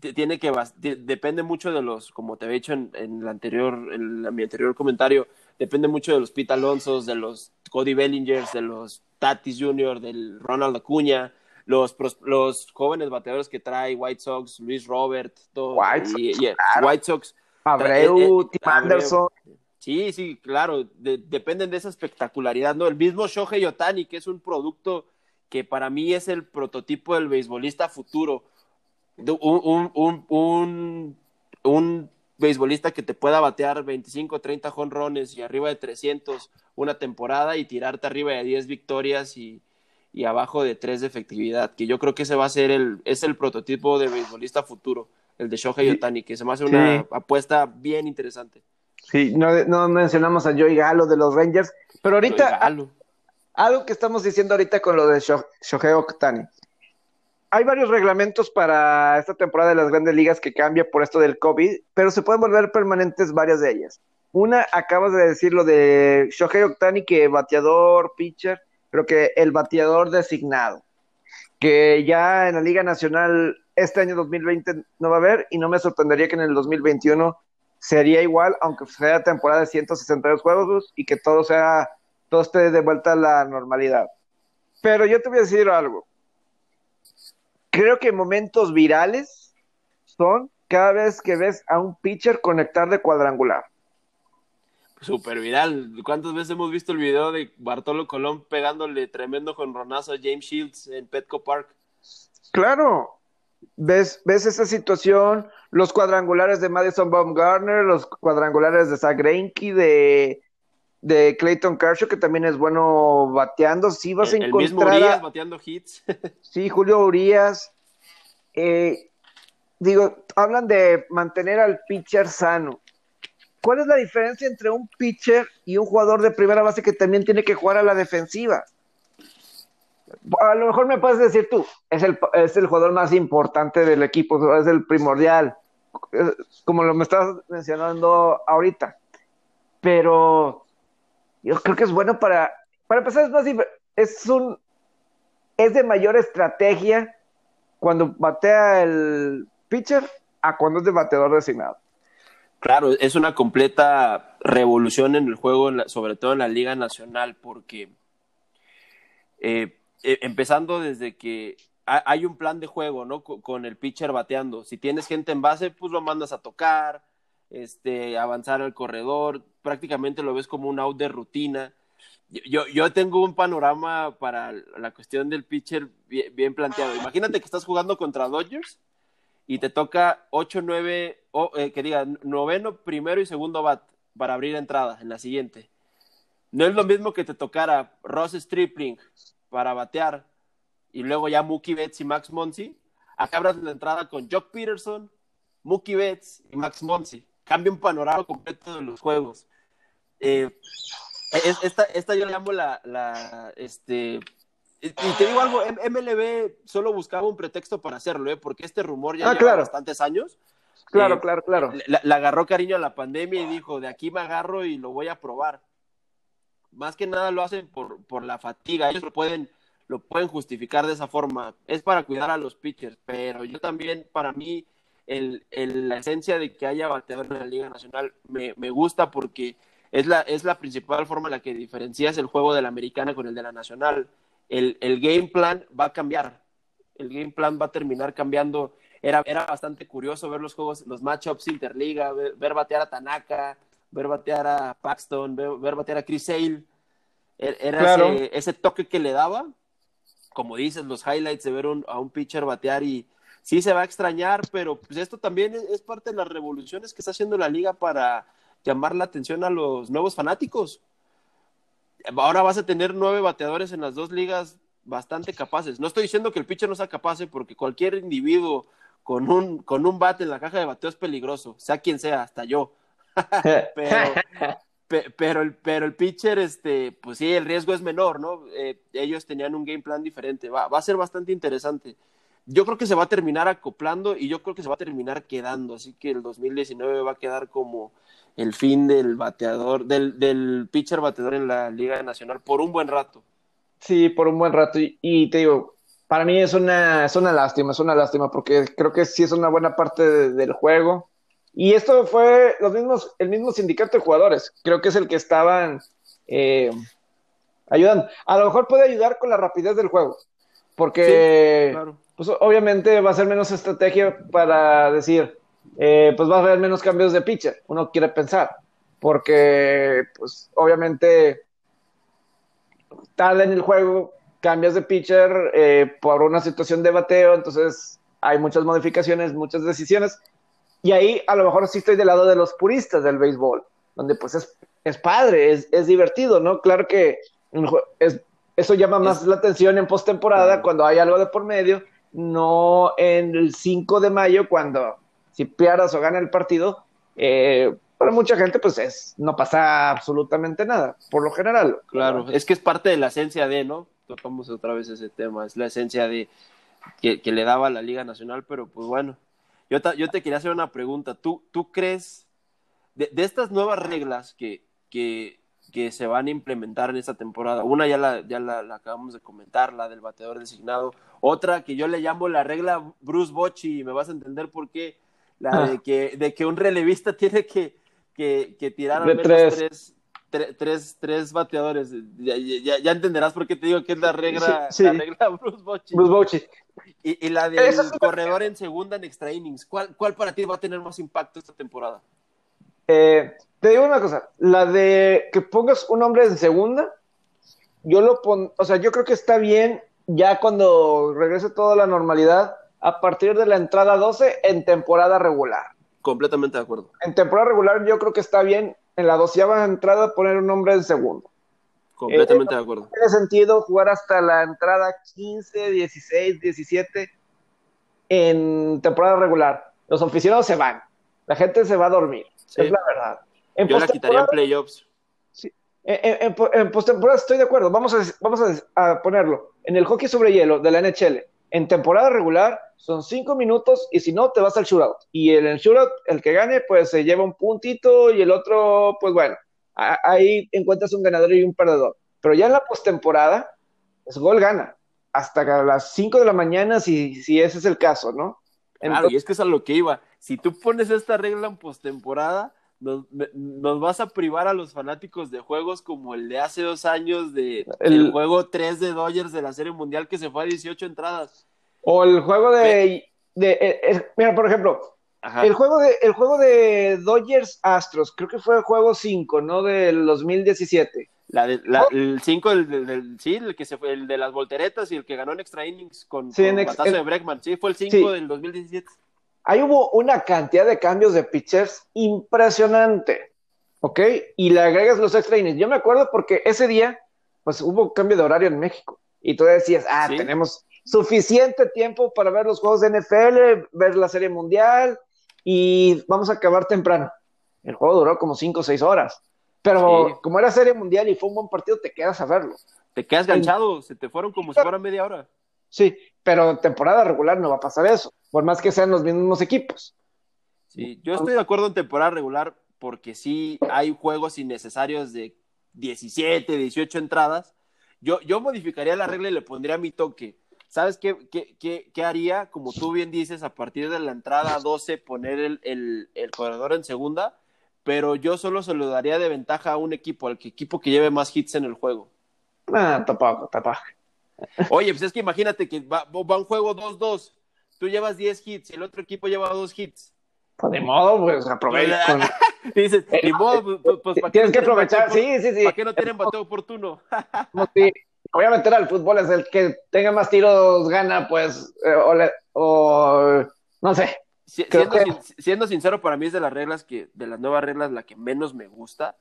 tiene que depende mucho de los, como te he dicho en, en el anterior, en mi anterior comentario, depende mucho de los Pete Alonso, de los Cody Bellingers, de los Tatis Jr., del Ronald Acuña, los, los jóvenes bateadores que trae White Sox, Luis Robert, todo, White Sox, Abreu, eh, eh, Tim Anderson. Sí, sí, claro, dependen de esa espectacularidad, ¿no? El mismo Shohei Otani, que es un producto que para mí es el prototipo del beisbolista futuro. Un, un, un, un, beisbolista que te pueda batear 25, 30 jonrones y arriba de 300 una temporada y tirarte arriba de 10 victorias y, y abajo de 3 de efectividad, que yo creo que ese va a ser el, es el prototipo de beisbolista futuro, el de Shohei Otani, que se me hace una apuesta bien interesante. Sí, no, no mencionamos a Joey Galo de los Rangers, pero ahorita algo que estamos diciendo ahorita con lo de Shohei Otani. Hay varios reglamentos para esta temporada de las grandes ligas que cambia por esto del COVID, pero se pueden volver permanentes varias de ellas. Una, acabas de decir lo de Shohei Otani, que bateador, pitcher, creo que el bateador designado, que ya en la Liga Nacional este año 2020 no va a haber y no me sorprendería que en el 2021 sería igual, aunque sea temporada de 162 juegos y que todo sea, todo esté de vuelta a la normalidad. Pero yo te voy a decir algo. Creo que momentos virales son cada vez que ves a un pitcher conectar de cuadrangular. Super viral. ¿Cuántas veces hemos visto el video de Bartolo Colón pegándole tremendo con Ronazo a James Shields en Petco Park? Claro, ves, ves esa situación, los cuadrangulares de Madison Baumgartner, los cuadrangulares de Zach Greinke, de, de Clayton Kershaw, que también es bueno bateando. Sí vas a encontrar. El mismo Urias bateando hits. (laughs) sí, Julio Urias. Eh, digo, hablan de mantener al pitcher sano. ¿Cuál es la diferencia entre un pitcher y un jugador de primera base que también tiene que jugar a la defensiva? a lo mejor me puedes decir tú, es el, es el jugador más importante del equipo, es el primordial, como lo me estás mencionando ahorita. Pero yo creo que es bueno para, para empezar, es más, es un, es de mayor estrategia cuando batea el pitcher a cuando es de bateador designado. Claro, es una completa revolución en el juego, sobre todo en la Liga Nacional, porque eh, eh, empezando desde que hay un plan de juego, ¿no? Con, el pitcher bateando. Si tienes gente en base, pues lo mandas a tocar, este, avanzar al corredor, prácticamente lo ves como un out de rutina. Yo, yo tengo un panorama para la cuestión del pitcher bien, planteado. Imagínate que estás jugando contra Dodgers y te toca 8, 9, eh, que diga, noveno, primero y segundo bat para abrir entrada en la siguiente. No es lo mismo que te tocara Ross Stripling, para batear y luego ya Mookie Betts y Max Monsi, acá abras la entrada con Jock Peterson, Mookie Betts y Max Monsi. Cambia un panorama completo de los juegos. Eh, esta, esta yo la llamo la, la, este, y te digo algo, MLB solo buscaba un pretexto para hacerlo, ¿eh? porque este rumor ya ah, lleva bastantes años. Claro, Eh, claro, claro. Le, le agarró cariño a la pandemia y dijo, de aquí me agarro y lo voy a probar. Más que nada lo hacen por, por la fatiga. Ellos lo pueden, lo pueden justificar de esa forma. Es para cuidar a los pitchers, pero yo también, para mí, el, el- la esencia de que haya bateador en la Liga Nacional me, me gusta porque es la, es la principal forma en la que diferencias el juego de la americana con el de la nacional. El, el game plan va a cambiar. El game plan va a terminar cambiando. Era, era bastante curioso ver los juegos, los matchups interliga, ver, ver batear a Tanaka, ver batear a Paxton, ver, ver batear a Chris Sale. Er- Era Claro. ese, ese toque que le daba, como dices, los highlights de ver un- a un pitcher batear y sí se va a extrañar, pero pues esto también es, es parte de las revoluciones que está haciendo la liga para llamar la atención a los nuevos fanáticos. Ahora vas a tener nueve bateadores en las dos ligas bastante capaces. No estoy diciendo que el pitcher no sea capaz, ¿eh? porque cualquier individuo con un, con un bate en la caja de bateo es peligroso, sea quien sea, hasta yo. (laughs) Pero, pe- pero, el, pero el pitcher, este, pues sí, el riesgo es menor, ¿no? Eh, ellos tenían un game plan diferente. Va, va a ser bastante interesante. Yo creo que se va a terminar acoplando y yo creo que se va a terminar quedando. Así que el 2019 va a quedar como el fin del bateador, del, del pitcher bateador en la Liga Nacional por un buen rato. Sí, por un buen rato. Y, y te digo, para mí es una, es una lástima, es una lástima, porque creo que sí es una buena parte de- del juego. Y esto fue los mismos, el mismo sindicato de jugadores. Creo que es el que estaban eh, ayudando. A lo mejor puede ayudar con la rapidez del juego, porque Claro. pues obviamente va a ser menos estrategia para decir, eh, pues va a haber menos cambios de pitcher, uno quiere pensar, porque pues obviamente tarda en el juego, cambias de pitcher eh, por una situación de bateo, entonces hay muchas modificaciones, muchas decisiones, y ahí a lo mejor sí estoy del lado de los puristas del béisbol, donde pues es, es padre, es, es divertido, ¿no? Claro que es, eso llama más la atención en postemporada cuando hay algo de por medio, no en el 5 de mayo cuando si pierdas o gana el partido, eh, para mucha gente pues es, no pasa absolutamente nada, por lo general. Claro, es que es parte de la esencia de, ¿no? Tocamos otra vez ese tema, es la esencia de que, que le daba la Liga Nacional, pero pues bueno, yo, ta- yo te quería hacer una pregunta, ¿tú, tú crees de, de estas nuevas reglas que, que, que se van a implementar en esta temporada? Una ya la, ya la acabamos de comentar, la del bateador designado, otra que yo le llamo la regla Bruce Bochy, y me vas a entender por qué, la Ah. de, que, de que un relevista tiene que, que, que tirar al menos tres. tres, tre- tres, tres bateadores. Ya, ya, ya entenderás por qué te digo que es la regla, Sí, sí. la regla (laughs) Bruce Bochy. Bruce Bochy. Y, y la del corredor en segunda en extra innings. ¿Cuál, ¿Cuál para ti va a tener más impacto esta temporada? Eh, te digo una cosa, la de que pongas un hombre en segunda, yo lo pon, o sea, yo creo que está bien ya cuando regrese toda la normalidad a partir de la entrada 12 en temporada regular. Completamente de acuerdo. En temporada regular yo creo que está bien en la doceava entrada poner un hombre en segundo. Completamente de acuerdo. Tiene sentido jugar hasta la entrada 15, 16, 17 en temporada regular. Los aficionados se van, la gente se va a dormir, Sí. es la verdad. En Yo la quitaría en playoffs. En, en- en po- en postemporada estoy de acuerdo. Vamos, a, vamos a, a ponerlo. En el hockey sobre hielo de la NHL, en temporada regular son cinco minutos y si no, te vas al shootout. Y el shootout, el que gane, pues se lleva un puntito y el otro, pues bueno, ahí encuentras un ganador y un perdedor. Pero ya en la postemporada, es gol gana. Hasta las 5 de la mañana, si, si ese es el caso, ¿no? Claro, y es que es a lo que iba. Si tú pones esta regla en postemporada, nos, vas a privar a los fanáticos de juegos como el de hace dos años de el, El- juego 3 de Dodgers de la Serie Mundial que se fue a 18 entradas. O el juego de... de eh, eh, mira, por ejemplo, Ajá. El juego de, el juego de Dodgers Astros, creo que fue el juego 5, ¿no? Del 2017. La de, la- el 5 del, del- del- sí, el que se fue, el de las volteretas y el que ganó en extra innings con, Sí, con en ex- de Bregman. Sí, fue el 5 Sí. del 2017. Ahí hubo una cantidad de cambios de pitchers impresionante, ¿ok? Y le agregas los extra innings. Yo me acuerdo porque ese día, pues hubo cambio de horario en México. Y tú decías, ah, Sí. tenemos suficiente tiempo para ver los juegos de NFL, ver la Serie Mundial y vamos a acabar temprano. El juego duró como 5 o 6 horas. Pero Sí. como era Serie Mundial y fue un buen partido, te quedas a verlo. Te quedas ganchado, se te fueron como si fuera media hora. Sí, pero temporada regular no va a pasar eso, por más que sean los mismos equipos. Sí, yo estoy de acuerdo en temporada regular porque sí hay juegos innecesarios de 17, 18 entradas. Yo, yo modificaría la regla y le pondría mi toque. ¿Sabes qué, qué, qué, qué haría? Como tú bien dices, a partir de la entrada 12 poner el, el, el corredor en segunda, pero yo solo se lo daría de ventaja a un equipo, al equipo que lleve más hits en el juego. Ah, tampoco, tampoco. Oye, pues es que imagínate que va, va un juego 2-2, tú llevas 10 hits y el otro equipo lleva 2 hits. Pues de modo, pues aprovecha. Con... (laughs) Dices, (laughs) ni modo, pues, pues, pues ¿para Tienes que aprovechar, sí, sí, sí. ¿Para qué no tienen bateo oportuno? (laughs) sí. Obviamente al fútbol es el que tenga más tiros gana, pues, eh, o, le, o, no sé. Si, siendo, que... sin, siendo, sincero, para mí es de las reglas que, de las nuevas reglas, la que menos me gusta.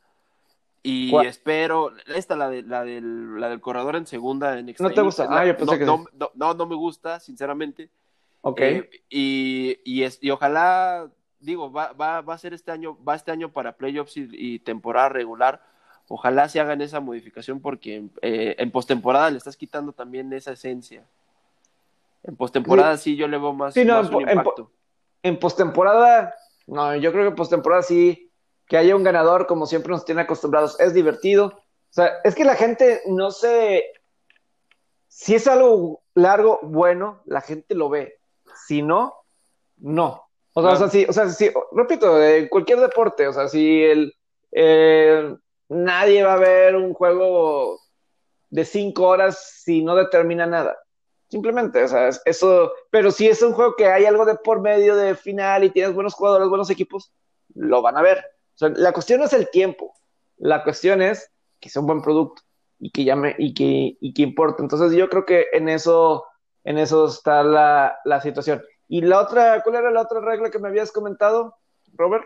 Y ¿Cuál? espero, esta, la, de, la, del, la del corredor en segunda en extra ¿No te gusta? Ah, yo pensé no, que no, no, no, no me gusta, sinceramente. Ok. Eh, y, y, es, y ojalá digo, va, va, va a ser este año, va este año para playoffs y, y temporada regular. Ojalá se hagan esa modificación porque eh, en postemporada le estás quitando también esa esencia. En postemporada sí. sí, yo le veo más, sí, no, más un en, impacto. En postemporada, no, yo creo que postemporada sí, que haya un ganador como siempre nos tiene acostumbrados, es divertido. O sea, es que la gente no se... Si es algo largo, bueno, la gente lo ve. Si no, no. O sea, claro. o sea, sí, o sea, sí, repito, en cualquier deporte, o sea, si el, eh, nadie va a ver un juego de cinco horas si no determina nada. Simplemente, o sea, eso, pero si es un juego que hay algo de por medio de final y tienes buenos jugadores, buenos equipos, lo van a ver. O sea, la cuestión no es el tiempo, la cuestión es que sea un buen producto y que llame y que, y que importa. Entonces yo creo que en eso, en eso está la, la situación. Y la otra, ¿cuál era la otra regla que me habías comentado, Robert?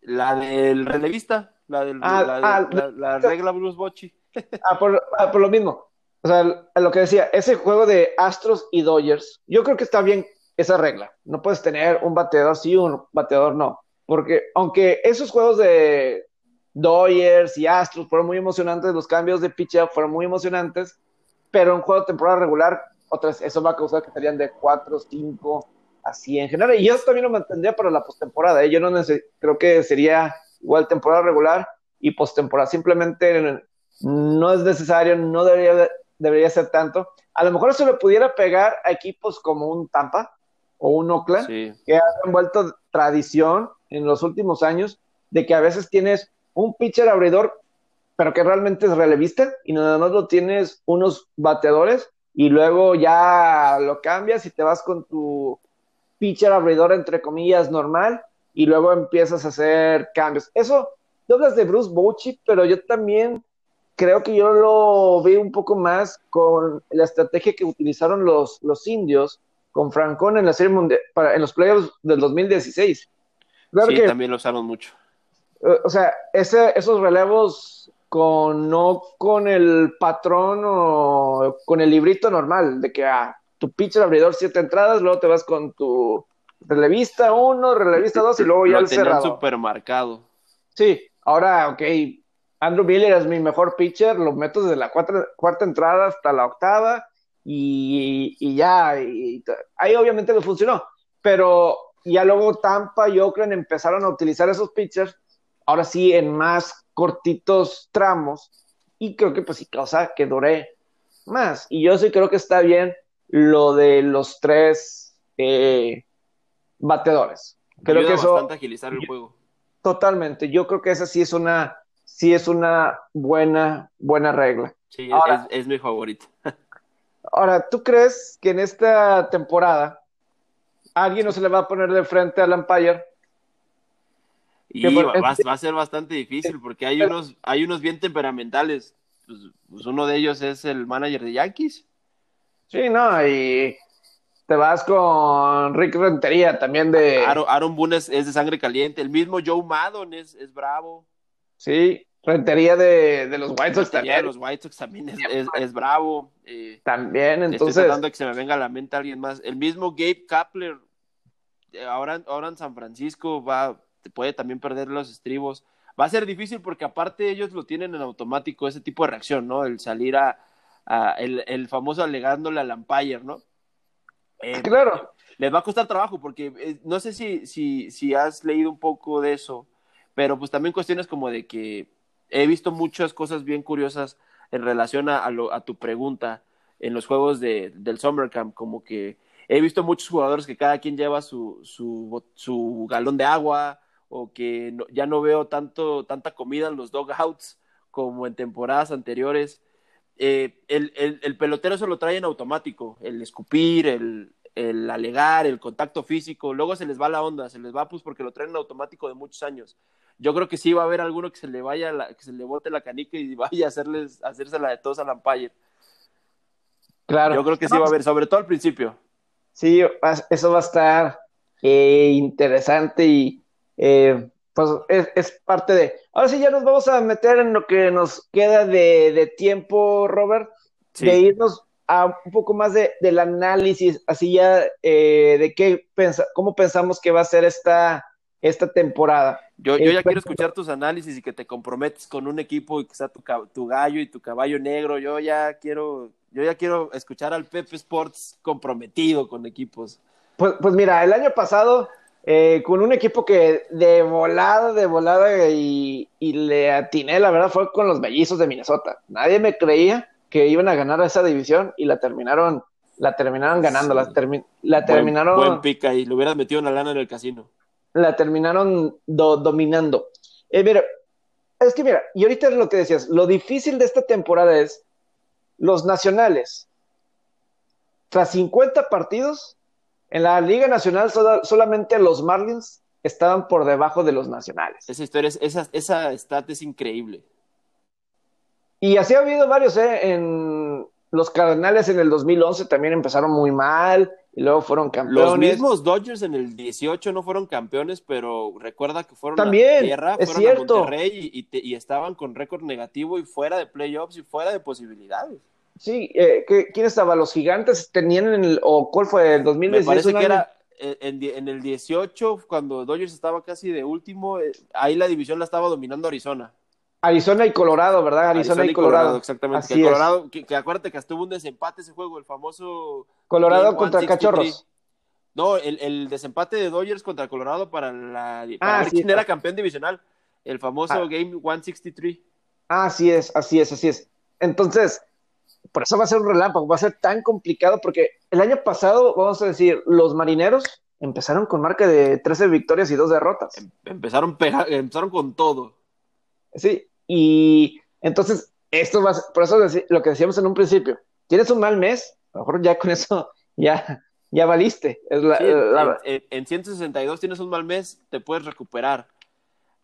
La del relevista, la, del, Ah, la, ah, la, la regla Bruce Bochy. (laughs) Ah, por, ah, por lo mismo. O sea, lo que decía, ese juego de Astros y Dodgers, yo creo que está bien esa regla. No puedes tener un bateador sí, un bateador no. Porque aunque esos juegos de Dodgers y Astros fueron muy emocionantes, los cambios de pitcher fueron muy emocionantes, pero un juego de temporada regular, otras, eso va a causar que serían de 4, 5, así en general. Y yo también lo mantendría para la postemporada. ¿eh? Yo no creo que sería igual temporada regular y postemporada. Simplemente no es necesario, no debería, debería ser tanto. A lo mejor eso le pudiera pegar a equipos como un Tampa o un Oakland, Sí. que han vuelto tradición en los últimos años de que a veces tienes un pitcher abridor, pero que realmente es relevista, y nada más lo tienes unos bateadores, y luego ya lo cambias y te vas con tu pitcher abridor, entre comillas, normal, y luego empiezas a hacer cambios. Eso, tú hablas de Bruce Bochy, pero yo también creo que yo lo vi un poco más con la estrategia que utilizaron los, los indios con Francón en la serie mundial, para, en los playoffs del 2016. Claro sí, que, también lo usaron mucho. Uh, o sea, ese, esos relevos con no con el patrón o con el librito normal, de que ah, tu pitcher abridor siete entradas, luego te vas con tu relevista uno, relevista dos y luego ya lo el cerrado. supermercado. Sí, ahora, ok, Andrew Miller es mi mejor pitcher, lo meto desde la cuarta, cuarta entrada hasta la octava y, y ya, y, ahí obviamente no funcionó, pero ya luego Tampa y Oakland empezaron a utilizar esos pitchers, ahora sí en más cortitos tramos, y creo que pues sí causa que dure más, y yo sí creo que está bien lo de los tres eh, bateadores. Creo Ayuda que eso bastante a agilizar el juego. Totalmente, yo creo que esa sí es una, sí es una buena, buena regla. Sí, Ahora- es, es mi favorito. (laughs) Ahora, ¿tú crees que en esta temporada alguien no se le va a poner de frente al umpire? Y por- va, a ser bastante difícil porque hay unos, hay unos bien temperamentales. Pues, pues uno de ellos es el manager de Yankees. Sí, no, y te vas con Rick Rentería también de... Aaron, Aaron Boone es, es de sangre caliente. El mismo Joe Maddon es, es bravo. Sí, Rentería de, de los White Sox Batería de también. los White Sox también es, es, es bravo. Eh, También, Estoy entonces... tratando de que se me venga a la mente alguien más. El mismo Gabe Kapler, eh, ahora, ahora en San Francisco, va, puede también perder los estribos. Va a ser difícil porque aparte ellos lo tienen en automático, ese tipo de reacción, ¿no? El salir a, a- el, el famoso alegándole al umpire, ¿no? Eh, Claro. les va a costar trabajo porque eh, no sé si, si, si has leído un poco de eso, pero pues también cuestiones como de que he visto muchas cosas bien curiosas en relación a, a, tu pregunta en los juegos de, del Summer Camp, como que he visto muchos jugadores que cada quien lleva su, su, su galón de agua o que ya no veo tanto, tanta comida en los dogouts como en temporadas anteriores. Eh, el, el, el, pelotero se lo trae en automático, el escupir, el, el alegar, el contacto físico, luego se les va la onda, se les va pues porque lo traen en automático de muchos años. Yo creo que sí va a haber alguno que se le vaya, la, que se le bote la canica y (laughs) vaya a hacerles, a hacerse la de todos al Empire. Claro. Yo creo que sí va a haber, sobre todo al principio. Sí, eso va a estar eh, interesante y eh, pues es, parte de... Ahora sí ya nos vamos a meter en lo que nos queda de, tiempo, Robert, de irnos a un poco más de, del análisis, así ya eh, de qué pensa, cómo pensamos que va a ser esta, esta temporada. Yo, yo ya quiero escuchar tus análisis y que te comprometes con un equipo y que sea tu, tu gallo y tu caballo negro. Yo ya quiero, yo ya quiero escuchar al Pepe Sports comprometido con equipos. Pues, pues mira, el año pasado, eh, con un equipo que de volada, de volada y, y, le atiné, la verdad, fue con los mellizos de Minnesota. Nadie me creía que iban a ganar esa división y la terminaron, la terminaron ganando, la, la, terminaron. Buen, pica y le hubieras metido una lana en el casino la terminaron dominando. Eh, mira, es que mira, y ahorita es lo que decías, lo difícil de esta temporada es los nacionales. Tras 50 partidos, en la Liga Nacional solamente los Marlins estaban por debajo de los nacionales. Esa historia, esa, esa stat es increíble. Y así ha habido varios, ¿eh? En los Cardenales en el 2011 también empezaron muy mal y luego fueron campeones. Los mismos Dodgers en el 18 no fueron campeones, pero recuerda que fueron También, a tierra, es fueron cierto. a Monterrey y, y, estaban con récord negativo y fuera de playoffs y fuera de posibilidades. Sí, eh, ¿quién estaba? ¿Los gigantes tenían en el, o cuál fue el 2016? Me parece que era en, en, el 18, cuando Dodgers estaba casi de último, eh, ahí la división la estaba dominando Arizona. Arizona y Colorado, ¿verdad? Arizona, y Colorado. exactamente. que Colorado, que, acuérdate que estuvo un desempate ese juego, el famoso. Colorado contra Cachorros. No, el, el, desempate de Dodgers contra Colorado para la. Para ah, ver quién era campeón divisional. El famoso ah. Game 163. Así es, así es, así es. Entonces, por eso va a ser un relámpago, va a ser tan complicado porque el año pasado, vamos a decir, los marineros empezaron con marca de 13 victorias y 2 derrotas. Em, empezaron, empezaron con todo. Sí, y entonces, esto va, por eso lo que decíamos en un principio, tienes un mal mes, a lo mejor ya con eso (laughs) ya, ya valiste. en, 162 tienes un mal mes, te puedes recuperar.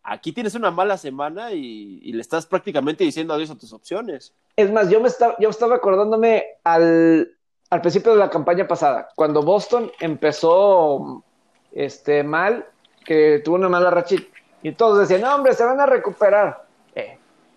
Aquí tienes una mala semana y, le estás prácticamente diciendo adiós a tus opciones. Es más, yo me estaba, yo estaba acordándome al, al principio de la campaña pasada, cuando Boston empezó este, mal, que tuvo una mala racha y todos decían, no, hombre, se van a recuperar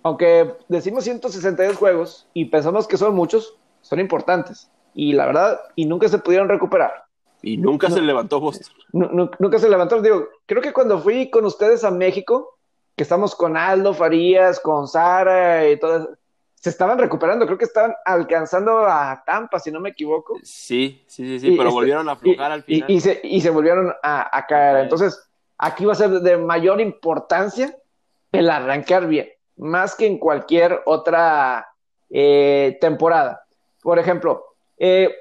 aunque decimos 162 juegos y pensamos que son muchos, son importantes. Y la verdad, y nunca se pudieron recuperar. Y nunca se levantó Boston. nunca se levantó. Digo, creo que cuando fui con ustedes a México, que estamos con Aldo Farías, con Sara y todas, se estaban recuperando. Creo que estaban alcanzando a Tampa, si no me equivoco. Sí, sí, sí, sí, pero este, volvieron a aflojar al final. Y, se, y se volvieron a, a caer. Entonces, aquí va a ser de mayor importancia el arrancar bien más que en cualquier otra eh, temporada. Por ejemplo, eh,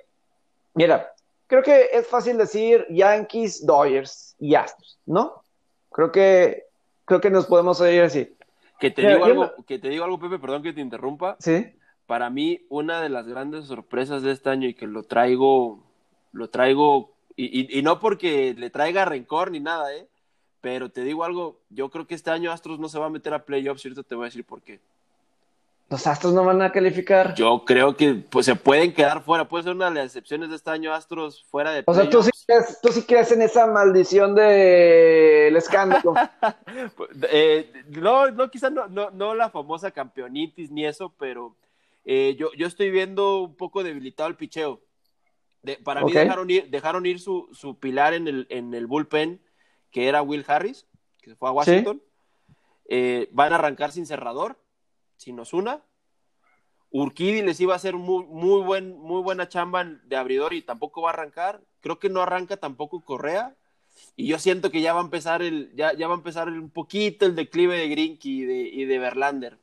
mira, creo que es fácil decir Yankees, Dodgers y Astros, ¿no? Creo que, creo que nos podemos oír así. Que te, digo algo, que te digo algo, Pepe, perdón que te interrumpa. Sí. Para mí, una de las grandes sorpresas de este año y que lo traigo, lo traigo, y, y no porque le traiga rencor ni nada, ¿eh? Pero te digo algo, yo creo que este año Astros no se va a meter a playoffs, ¿cierto? Te voy a decir por qué. ¿Los Astros no van a calificar? Yo creo que pues, se pueden quedar fuera. Puede ser una de las excepciones de este año Astros fuera de O sea, tú sí, crees, tú sí crees en esa maldición del escándalo. (laughs) eh, no, no, quizás no, no, no, la famosa campeonitis ni eso, pero eh, yo, yo estoy viendo un poco debilitado el picheo. para mí dejaron ir, dejaron ir su, su pilar en el, en el bullpen que era Will Harris, que se fue a Washington. Eh, van a arrancar sin cerrador, sin Osuna. Urquidi les iba a hacer muy, muy, buen, muy buena chamba de abridor y tampoco va a arrancar. Creo que no arranca tampoco Correa. Y yo siento que ya va a empezar el, ya, ya va a empezar un poquito el declive de Grinky y de, y de Verlander.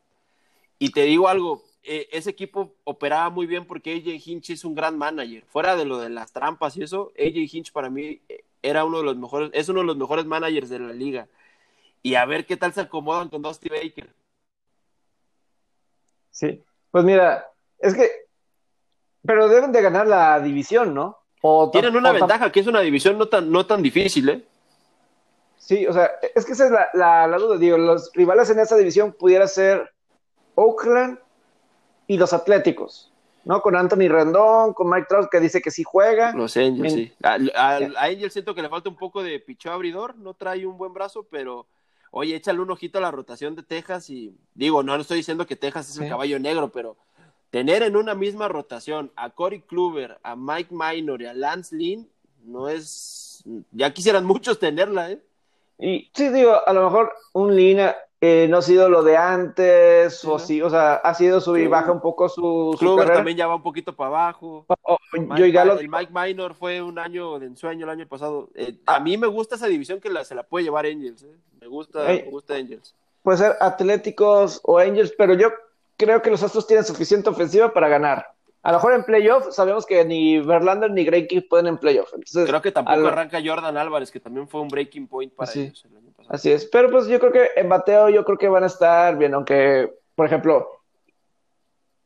Y te digo algo, eh, ese equipo operaba muy bien porque AJ Hinch es un gran manager. Fuera de lo de las trampas y eso, AJ Hinch para mí eh, era uno de los mejores, es uno de los mejores managers de la liga. Y a ver qué tal se acomodan con Dusty Baker. Sí, pues mira, es que, pero deben de ganar la división, ¿no? Tienen una ventaja, que es una división no tan, no tan difícil, ¿eh? Sí, o sea, es que esa es la, la, duda, digo, los rivales en esa división pudiera ser Oakland y los Atléticos, ¿no? Con Anthony Rendón, con Mike Trout que dice que sí juega. Los Angels, sí. A, Angels siento que le falta un poco de pichó abridor, no trae un buen brazo, pero oye, échale un ojito a la rotación de Texas y digo, no, no estoy diciendo que Texas es el caballo negro, pero tener en una misma rotación a Corey Kluber, a Mike Minor y a Lance Lynn, no es, ya quisieran muchos tenerla, ¿eh? Y sí, digo, a lo mejor un Lina eh, no ha sido lo de antes, o sí, o sea, ha sido subir y baja un poco su, Kluber también ya va un poquito para abajo. yo ya El Mike Minor fue un año de ensueño el año pasado. Eh, a mí me gusta esa división que la, se la puede llevar Angels, ¿eh? Me gusta, me gusta Angels. Puede ser Atléticos o Angels, pero yo creo que los Astros tienen suficiente ofensiva para ganar. A lo mejor en playoff sabemos que ni Verlander ni Greinke pueden en playoff. creo que tampoco arranca Jordan Álvarez, que también fue un breaking point para ellos el. Así es, pero pues yo creo que en bateo yo creo que van a estar bien, aunque, por ejemplo,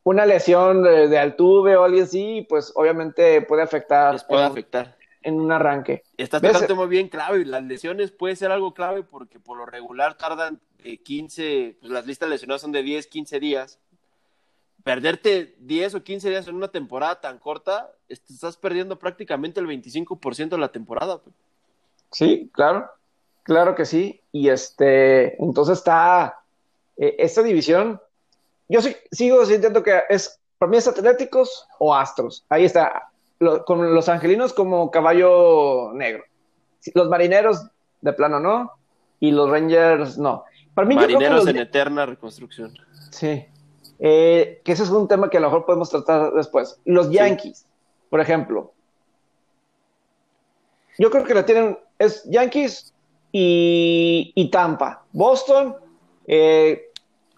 una lesión de, Altuve o alguien así, pues obviamente puede afectar. Les puede afectar. En un arranque. Está tocando muy bien clave. Las lesiones puede ser algo clave porque por lo regular tardan 15, pues las listas lesionadas son de 10, 15 días perderte 10 o 15 días en una temporada tan corta, estás perdiendo prácticamente el 25% de la temporada. Pues. Sí, claro, claro que sí. Y este, entonces está eh, esta división. Yo sigo sintiendo que es, para mí es Atléticos o Astros. Ahí está, con los angelinos como caballo negro. Los marineros, de plano, no. Y los Rangers, no. Para mí, marineros en eterna reconstrucción. Sí, eh, que ese es un tema que a lo mejor podemos tratar después. Los Yankees, por ejemplo. Yo creo que la tienen, es Yankees y, Tampa. Boston, eh,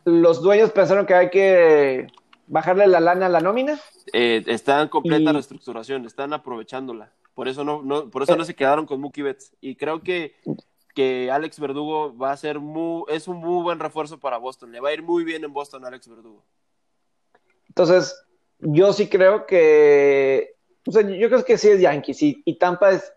los dueños pensaron que hay que bajarle la lana a la nómina. Eh, está en completa reestructuración, están aprovechándola. Por eso no, no por eso no se quedaron con Mookie Betts. Y creo que que Alex Verdugo va a ser muy, es un muy buen refuerzo para Boston. Le va a ir muy bien en Boston Alex Verdugo. Entonces, yo sí creo que, o sea, yo creo que sí es Yankees y, Tampa es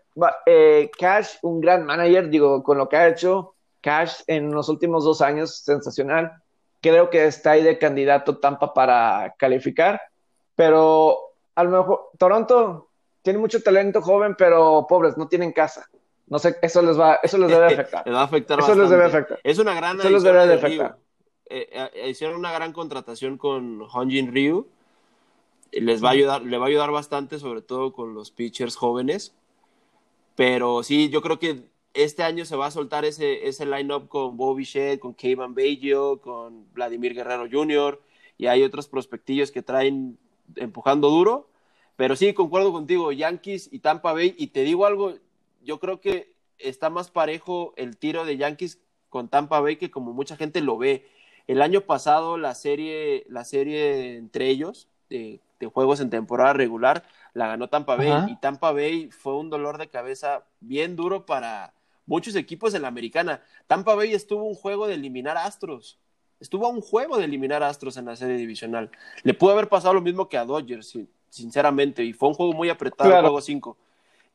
eh, Cash, un gran manager, digo, con lo que ha hecho Cash en los últimos dos años, sensacional. Creo que está ahí de candidato Tampa para calificar, pero a lo mejor Toronto tiene mucho talento joven, pero pobres, no tienen casa. No sé, eso les va, eso les debe afectar. les va a afectar eso les debe afectar. Es una gran eso les debe de afectar. Eh, eh, hicieron una gran contratación con Honjin Ryu. Les va a ayudar, le va a ayudar bastante, sobre todo con los pitchers jóvenes. Pero sí, yo creo que este año se va a soltar ese, ese line-up con Bobby Shedd, con Kevin Baggio, con Vladimir Guerrero Jr. Y hay otros prospectillos que traen empujando duro. Pero sí, concuerdo contigo, Yankees y Tampa Bay. Y te digo algo, yo creo que está más parejo el tiro de Yankees con Tampa Bay que como mucha gente lo ve. El año pasado la serie, la serie entre ellos de, juegos en temporada regular la ganó Tampa Bay y Tampa Bay fue un dolor de cabeza bien duro para muchos equipos en la americana. Tampa Bay estuvo un juego de eliminar Astros. Estuvo a un juego de eliminar Astros en la serie divisional. Le pudo haber pasado lo mismo que a Dodgers, sinceramente, y fue un juego muy apretado, el juego 5.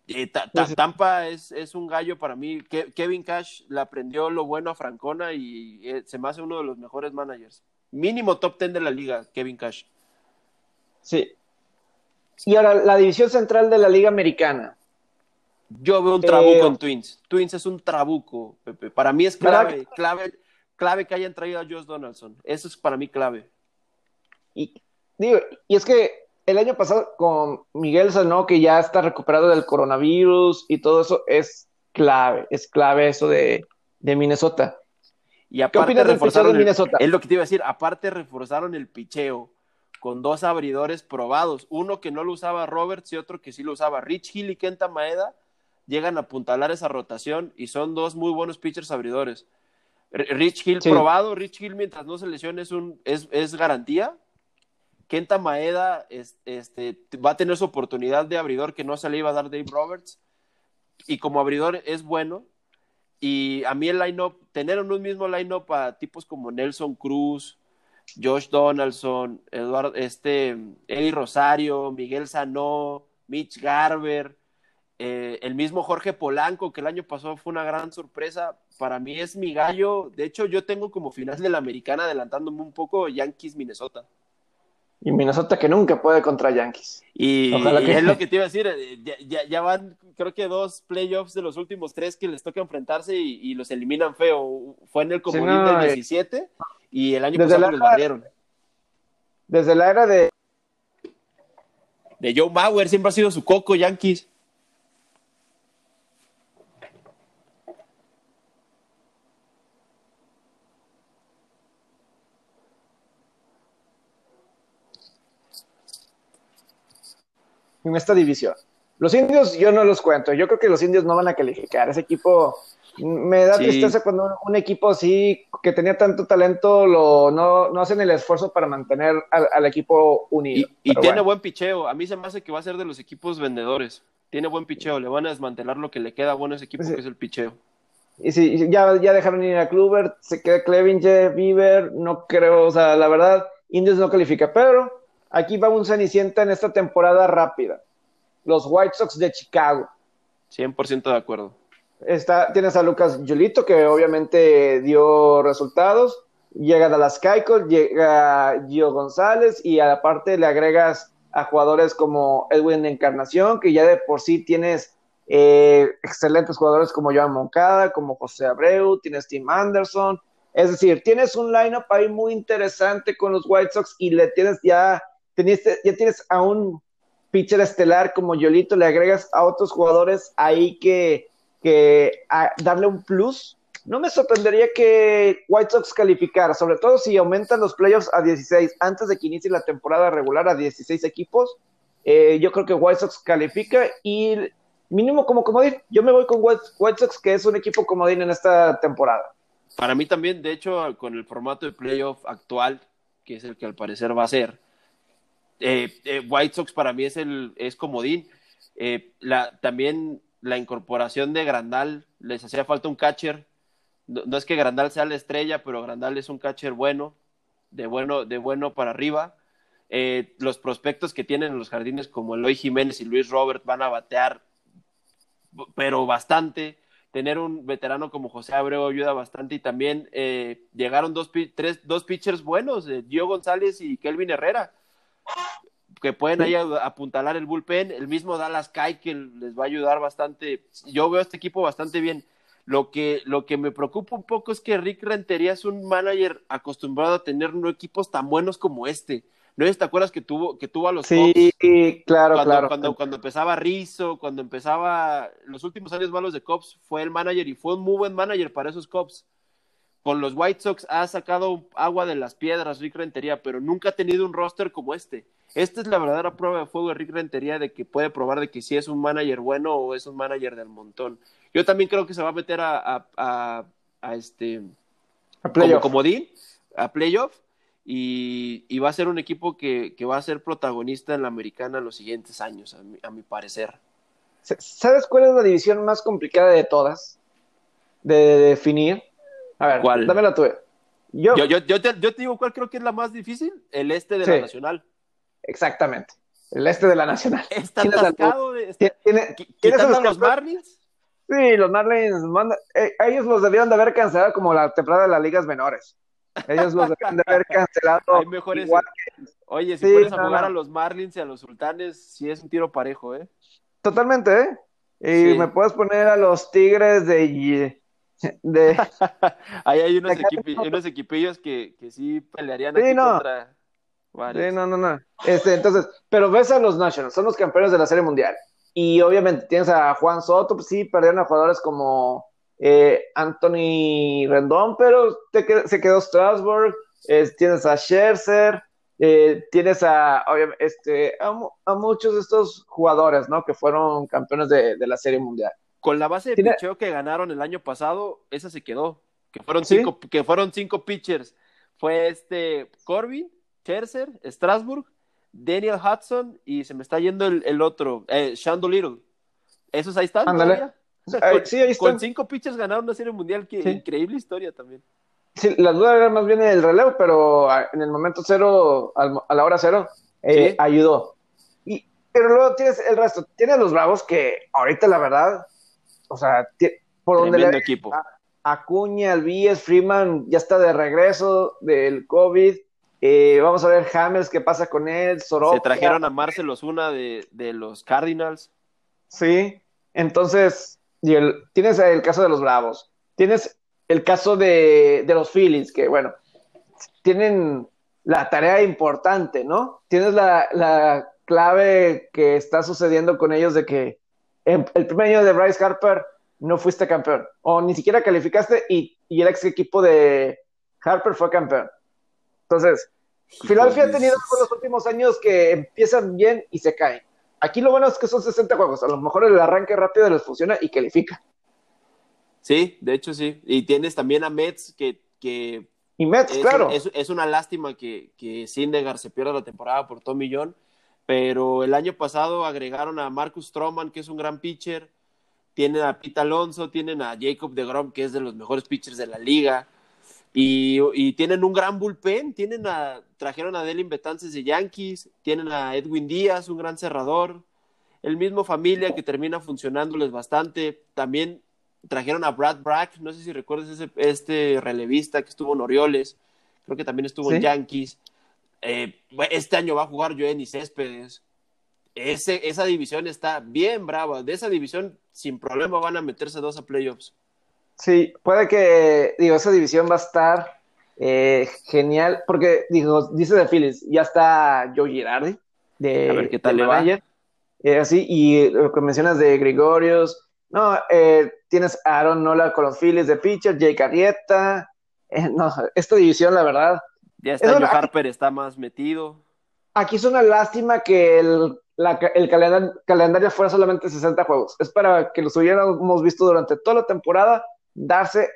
Eh, pues Tampa es, es, un gallo para mí. Kevin Cash le aprendió lo bueno a Francona y eh, se me hace uno de los mejores managers. Mínimo top 10 de la liga, Kevin Cash. Sí. Y ahora, la división central de la liga americana. Yo veo un trabuco eh, en Twins. Twins es un trabuco, Pepe. Para mí es clave, clave, clave que hayan traído a Josh Donaldson. Eso es para mí clave. Y, digo, y es que el año pasado con Miguel Sanó, que ya está recuperado del coronavirus y todo eso, es clave, es clave eso de, Minnesota. Y aparte ¿Qué opinas del picheo de Minnesota? Es lo que te iba a decir, aparte reforzaron el picheo con dos abridores probados, uno que no lo usaba Roberts y otro que sí lo usaba. Rich Hill y Kenta Maeda llegan a apuntalar esa rotación y son dos muy buenos pitchers abridores. Rich Hill probado, Rich Hill mientras no se lesione es, un, es, es garantía. Kenta Maeda este, va a tener su oportunidad de abridor que no se le iba a dar Dave Roberts y como abridor es bueno. Y a mí el line-up, tener en un mismo line-up a tipos como Nelson Cruz, Josh Donaldson, Eduardo, este, Eddie Rosario, Miguel Sanó, Mitch Garber, eh, el mismo Jorge Polanco, que el año pasado fue una gran sorpresa. Para mí es mi gallo. De hecho, yo tengo como final de la americana adelantándome un poco Yankees Minnesota. Y Minnesota que nunca puede contra Yankees. Y, es lo que te iba a decir, eh, ya, van creo que dos playoffs de los últimos tres que les toca enfrentarse y, los eliminan feo. Fue en el comodín del 17 eh, y el año pasado los barrieron. Desde la era de... De Joe Bauer, siempre ha sido su coco Yankees. en esta división. Los indios yo no los cuento, yo creo que los indios no van a calificar. Ese equipo me da tristeza cuando un, equipo así que tenía tanto talento lo, no, no hacen el esfuerzo para mantener al, equipo unido. Y, tiene buen picheo, a mí se me hace que va a ser de los equipos vendedores. Tiene buen picheo, le van a desmantelar lo que le queda bueno a ese equipo, que es el picheo. Y si ya, ya dejaron ir a Kluber, se queda Clevinger, Bieber, no creo, o sea, la verdad, Indios no califica, pero Aquí va un Cenicienta en esta temporada rápida. Los White Sox de Chicago. 100% de acuerdo. Está, tienes a Lucas Yulito, que obviamente dio resultados. Llega Dallas Keuchel, llega Gio González y aparte le agregas a jugadores como Edwin Encarnación, que ya de por sí tienes eh, excelentes jugadores como Joan Moncada, como José Abreu, tienes Tim Anderson. Es decir, tienes un lineup ahí muy interesante con los White Sox y le tienes ya ya tienes a un pitcher estelar como Yolito, le agregas a otros jugadores ahí que, que darle un plus. No me sorprendería que White Sox calificara, sobre todo si aumentan los playoffs a 16 antes de que inicie la temporada regular a 16 equipos. Eh, yo creo que White Sox califica y mínimo como comodín. Yo me voy con White, White Sox, que es un equipo comodín en esta temporada. Para mí también, de hecho, con el formato de playoff actual, que es el que al parecer va a ser, eh, eh, White Sox para mí es el es comodín. Eh, también la incorporación de Grandal, les hacía falta un catcher. No, es que Grandal sea la estrella, pero Grandal es un catcher bueno, de bueno, de bueno para arriba. los prospectos que tienen en los jardines como Eloy Jiménez y Luis Robert van a batear, pero bastante. Tener un veterano como José Abreu ayuda bastante y también llegaron dos, tres, dos pitchers buenos, Gio González y Kelvin Herrera que pueden ahí apuntalar el bullpen. El mismo Dallas Kai que les va a ayudar bastante. Yo veo a este equipo bastante bien. Lo que, lo que me preocupa un poco es que Rick Rentería es un manager acostumbrado a tener no equipos tan buenos como este. ¿No te acuerdas que tuvo, que tuvo a los Sí, claro, cuando, claro. Cuando, cuando, empezaba Rizzo, cuando empezaba los últimos años malos de Cops, fue el manager y fue un muy buen manager para esos Cops con los White Sox ha sacado agua de las piedras Rick Rentería, pero nunca ha tenido un roster como este. Esta es la verdadera prueba de fuego de Rick Rentería de que puede probar de que si es un manager bueno o es un manager del montón. Yo también creo que se va a meter a, a, este a como comodín, a playoff, y, va a ser un equipo que, va a ser protagonista en la americana en los siguientes años, a mi, a mi parecer. ¿Sabes cuál es la división más complicada de todas de definir? A ver, ¿Cuál? dame la tuya. Yo, yo, yo, te, yo, te, digo cuál creo que es la más difícil, el este de la Nacional. Exactamente, el este de la Nacional. (laughs) Está atascado de... ¿Tiene, los Marlins? Sí, los Marlins, eh, ellos los debieron de haber cancelado como la temporada de las ligas menores. Ellos los debieron de haber (laughs) cancelado. Hay mejores... Igual Oye, si puedes pones a jugar a los Marlins y a los Sultanes, sí es un tiro parejo, ¿eh? Totalmente, ¿eh? Y me puedes poner a los Tigres de de... (laughs) Ahí hay unos, unos equipillos que, que, sí pelearían aquí contra Sí, no, no, no. Este, entonces, pero ves a los Nationals, son los campeones de la Serie Mundial. Y obviamente tienes a Juan Soto, pues sí, perdieron a jugadores como eh, Anthony Rendón, pero te se quedó Strasbourg, tienes a Scherzer, eh, tienes a, este, a, muchos de estos jugadores, ¿no? Que fueron campeones de, la Serie Mundial. Con la base de picheo que ganaron el año pasado, esa se quedó. Que fueron cinco, que fueron cinco pitchers. Fue este Corbin, Scherzer, Strasburg, Daniel Hudson y se me está yendo el, otro, eh, Shando Little. Esos ahí están. con, sí, ahí están. Con cinco pitchers ganaron una serie mundial. Qué increíble historia también. Sí, la duda era más bien el relevo, pero en el momento cero, a la hora cero, eh, ayudó. Y, pero luego tienes el resto. Tienes los Bravos que ahorita, la verdad, o sea, por donde le. equipo. Acuña, Alvíez, Freeman ya está de regreso del COVID. Eh, vamos a ver James, qué pasa con él. Soroka. Se trajeron a Marcel Osuna de, de los Cardinals. Sí, entonces, y el, tienes el caso de los Bravos. Tienes el caso de, los Phillies, que bueno, tienen la tarea importante, ¿no? Tienes la, clave que está sucediendo con ellos de que el primer año de Bryce Harper no fuiste campeón, o ni siquiera calificaste y, el ex equipo de Harper fue campeón. Entonces, Philadelphia ha tenido los últimos años que empiezan bien y se caen. Aquí lo bueno es que son 60 juegos, a lo mejor el arranque rápido les funciona y califica. Sí, de hecho sí. Y tienes también a Mets que... que y Mets, claro. Es, una lástima que, que Sindegar se pierda la temporada por Tommy John, pero el año pasado agregaron a Marcus Stroman, que es un gran pitcher, tienen a Pete Alonso, tienen a Jacob de Grom, que es de los mejores pitchers de la liga, y, y, tienen un gran bullpen, tienen a, trajeron a Delin Betances de Yankees, tienen a Edwin Díaz, un gran cerrador, el mismo familia que termina funcionándoles bastante, también trajeron a Brad Brack, no sé si recuerdas ese, este relevista que estuvo en Orioles, creo que también estuvo en Yankees. Eh, este año va a jugar Joenny Céspedes. Ese, esa división está bien brava. De esa división, sin problema, van a meterse dos a playoffs. Sí, puede que, digo, esa división va a estar eh, genial, porque, digo, dice de Phillies, ya está Joe Girardi. De, a ver qué tal le va. Eh, así, y lo que mencionas de Gregorios, no, eh, tienes a Aaron Nola con los Phillies de pitcher, Jake Arrieta. Eh, no, esta división, la verdad. Ya está, Joe Harper está más metido. Aquí es una lástima que el, calendario fuera solamente 60 juegos. Es para que los hubiéramos visto durante toda la temporada, darse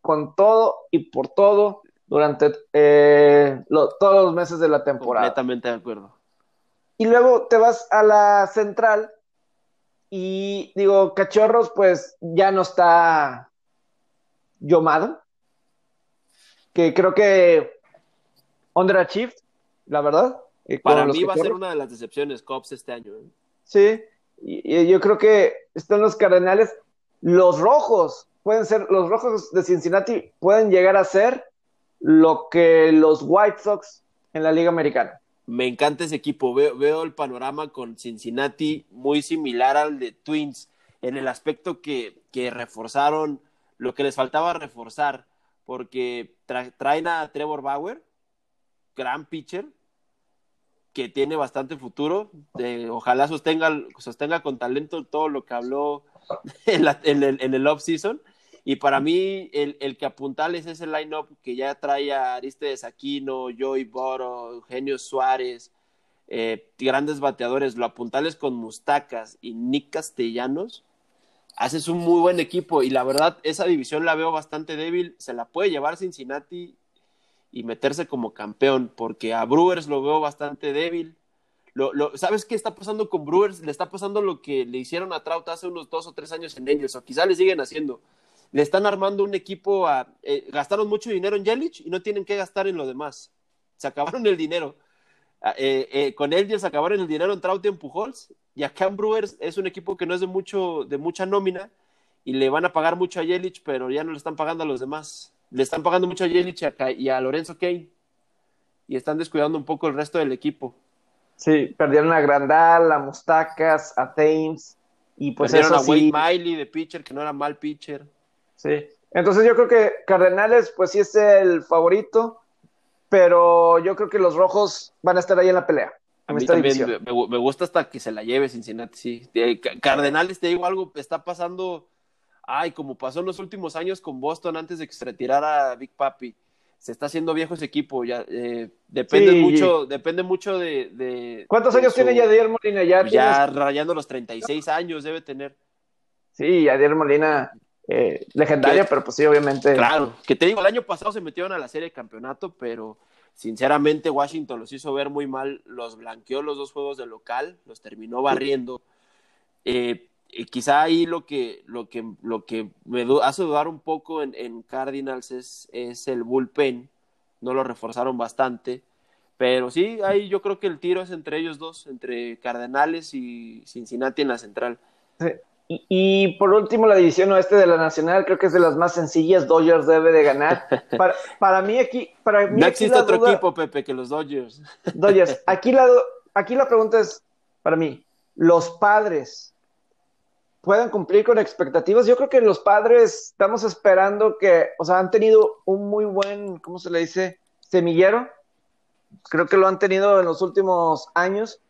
con todo y por todo durante eh, todos los meses de la temporada. Completamente de acuerdo. Y luego te vas a la central y digo, Cachorros, pues ya no está Yomado, que creo que underachieved, la verdad. Eh, Para mí va a ser una de las decepciones Cops este año. ¿eh? Sí, y, yo creo que están los Cardenales. Los rojos pueden ser, los rojos de Cincinnati pueden llegar a ser lo que los White Sox en la Liga Americana me encanta ese equipo. Veo, el panorama con Cincinnati muy similar al de Twins, en el aspecto que, reforzaron lo que les faltaba reforzar, porque traen a Trevor Bauer, gran pitcher, que tiene bastante futuro. ojalá sostenga, sostenga con talento todo lo que habló en, el, en el off-season. Y para mí, el, el que apuntales es el line-up que ya trae a Aristides Aquino, Joey Boro, Eugenio Suárez, eh, grandes bateadores, lo apuntales con Mustacas y Nick Castellanos, haces un muy buen equipo. Y la verdad, esa división la veo bastante débil. Se la puede llevar Cincinnati y meterse como campeón, porque a Brewers lo veo bastante débil. Lo, lo, ¿Sabes qué está pasando con Brewers? Le está pasando lo que le hicieron a Trout hace unos dos o tres años en ellos, o quizá le siguen haciendo le están armando un equipo a... Eh, gastaron mucho dinero en Yelich y no tienen que gastar en lo demás. Se acabaron el dinero. Ah, eh, eh, con él ya se acabaron el dinero en Trout y en Pujols. Y acá en Brewers es un equipo que no es de, mucho, de mucha nómina y le van a pagar mucho a Yelich, pero ya no le están pagando a los demás. Le están pagando mucho a Yelich y a, Lorenzo Kane. Y están descuidando un poco el resto del equipo. Sí, perdieron a Grandal, a Mustacas, a Thames. Y pues perdieron a Wade Miley de pitcher, que no era mal pitcher. Sí. Entonces yo creo que Cardenales, pues sí es el favorito, pero yo creo que los rojos van a estar ahí en la pelea. A mí también me, gusta hasta que se la lleve Cincinnati, sí. Cardenales, te digo algo, está pasando, ay, como pasó en los últimos años con Boston antes de que se retirara Big Papi. se está haciendo viejo ese equipo, ya eh, depende mucho, depende mucho de, ¿Cuántos años tiene Yadier Molina? Ya, ya rayando los 36 años debe tener. Sí, Yadier Molina, eh, legendaria, pero pues sí, obviamente. Claro, que te digo, el año pasado se metieron a la serie de campeonato, pero sinceramente Washington los hizo ver muy mal, los blanqueó los dos juegos de local, los terminó barriendo. Eh, y quizá ahí lo que, lo que, lo que me hace dudar un poco en, Cardinals es, es, el bullpen. No lo reforzaron bastante. Pero sí, ahí yo creo que el tiro es entre ellos dos, entre Cardenales y Cincinnati en la central. Y, por último, la división oeste de la Nacional, creo que es de las más sencillas. Dodgers debe de ganar. (laughs) Para, para mí aquí... Para mí no existe otro equipo, Pepe, que los Dodgers. (laughs) Dodgers. Aquí la, aquí la pregunta es, para mí, los padres puedan cumplir con expectativas. Yo creo que los padres estamos esperando que, o sea, han tenido un muy buen, ¿cómo se le dice? Semillero. Creo que lo han tenido en los últimos años.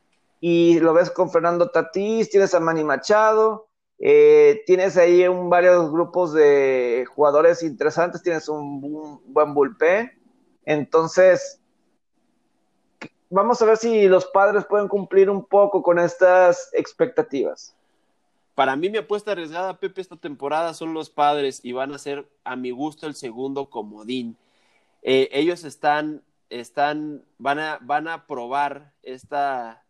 Y lo ves con Fernando Tatís, tienes a Manny Machado, eh, tienes ahí varios grupos de jugadores interesantes, tienes un, un buen bullpen. Entonces, vamos a ver si los padres pueden cumplir un poco con estas expectativas. Para mí mi apuesta arriesgada, Pepe, esta temporada son los padres y van a ser a mi gusto el segundo comodín. Eh, ellos están, están, van a, van a probar esta,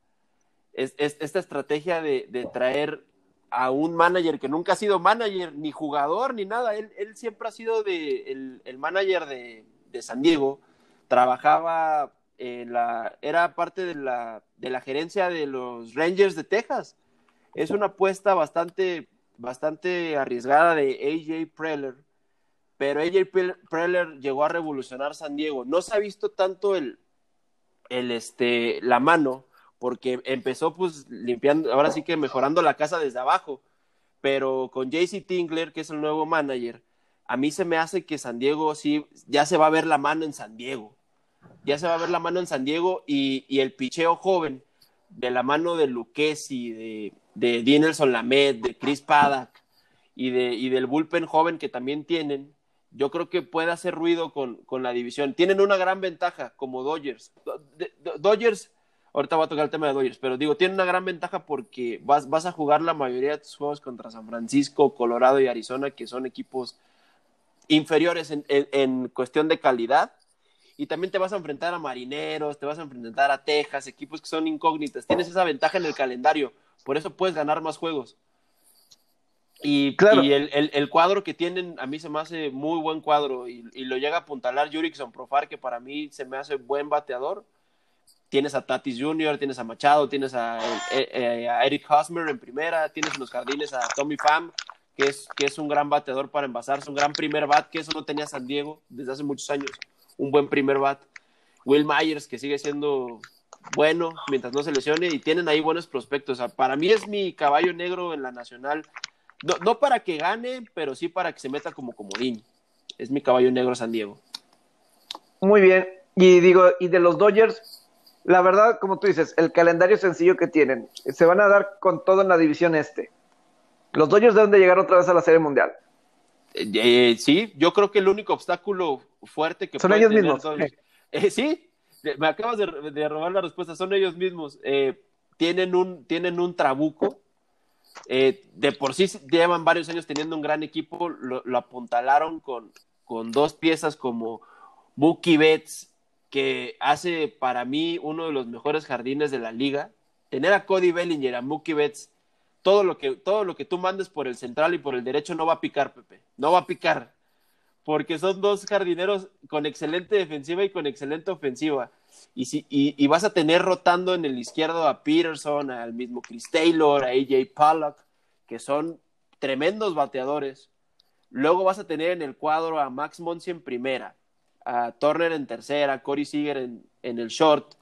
esta estrategia de, traer a un manager que nunca ha sido manager, ni jugador, ni nada. Él, él siempre ha sido de, el, el manager de, de, San Diego. Trabajaba en la, era parte de la, de la gerencia de los Rangers de Texas es una apuesta bastante, bastante arriesgada de AJ Preller, pero AJ Preller llegó a revolucionar San Diego. No se ha visto tanto el, el este, la mano, porque empezó pues limpiando, ahora sí que mejorando la casa desde abajo, pero con JC Tingler, que es el nuevo manager, a mí se me hace que San Diego sí, ya se va a ver la mano en San Diego. Ya se va a ver la mano en San Diego y, y el picheo joven, de la mano de Luquesi, de, de Dinelson Lamed, de Chris Paddock y, de, y del bullpen joven que también tienen, yo creo que puede hacer ruido con, con la división. Tienen una gran ventaja como Dodgers. Dodgers, ahorita voy a tocar el tema de Dodgers, pero digo, tienen una gran ventaja porque vas, vas a jugar la mayoría de tus juegos contra San Francisco, Colorado y Arizona, que son equipos inferiores en, en cuestión de calidad y también te vas a enfrentar a Marineros, te vas a enfrentar a Texas, equipos que son incógnitas. Tienes esa ventaja en el calendario, por eso puedes ganar más juegos. Y, claro. y el, el, cuadro que tienen, a mí se me hace muy buen cuadro y, lo llega a apuntalar Jurickson Profar, que para mí se me hace buen bateador. Tienes a Tatis Jr., tienes a Machado, tienes a, eh, eh, a Eric Hosmer en primera, tienes en los jardines a Tommy Pham, que es, que es un gran bateador para envasarse, un gran primer bat, que eso no tenía San Diego desde hace muchos años un buen primer bat. Will Myers, que sigue siendo bueno mientras no se lesione, y tienen ahí buenos prospectos. para mí es mi caballo negro en la nacional. No, para que gane, pero sí para que se meta como comodín. Es mi caballo negro San Diego. Muy bien. Y digo, y de los Dodgers, la verdad, como tú dices, el calendario sencillo que tienen, se van a dar con todo en la división este. Los Dodgers deben de llegar otra vez a la Serie Mundial. Eh, sí, yo creo que el único obstáculo fuerte que son ellos mismos. (laughs) Eh, sí, me acabas de, robar la respuesta. Son ellos mismos. Eh, tienen un tienen un trabuco. de por sí llevan varios años teniendo un gran equipo. Lo, apuntalaron con, con dos piezas como Mookie Betts, que hace para mí uno de los mejores jardines de la liga. Tener a Cody Bellinger, a Mookie Betts todo lo que, todo lo que tú mandes por el central y por el derecho no va a picar, Pepe. No va a picar. Porque son dos jardineros con excelente defensiva y con excelente ofensiva. Y, si, y, vas a tener rotando en el izquierdo a Peterson, al mismo Chris Taylor, a AJ Pollock, que son tremendos bateadores. Luego vas a tener en el cuadro a Max Monsi en primera, a Turner en tercera, Corey Seager en, en el short,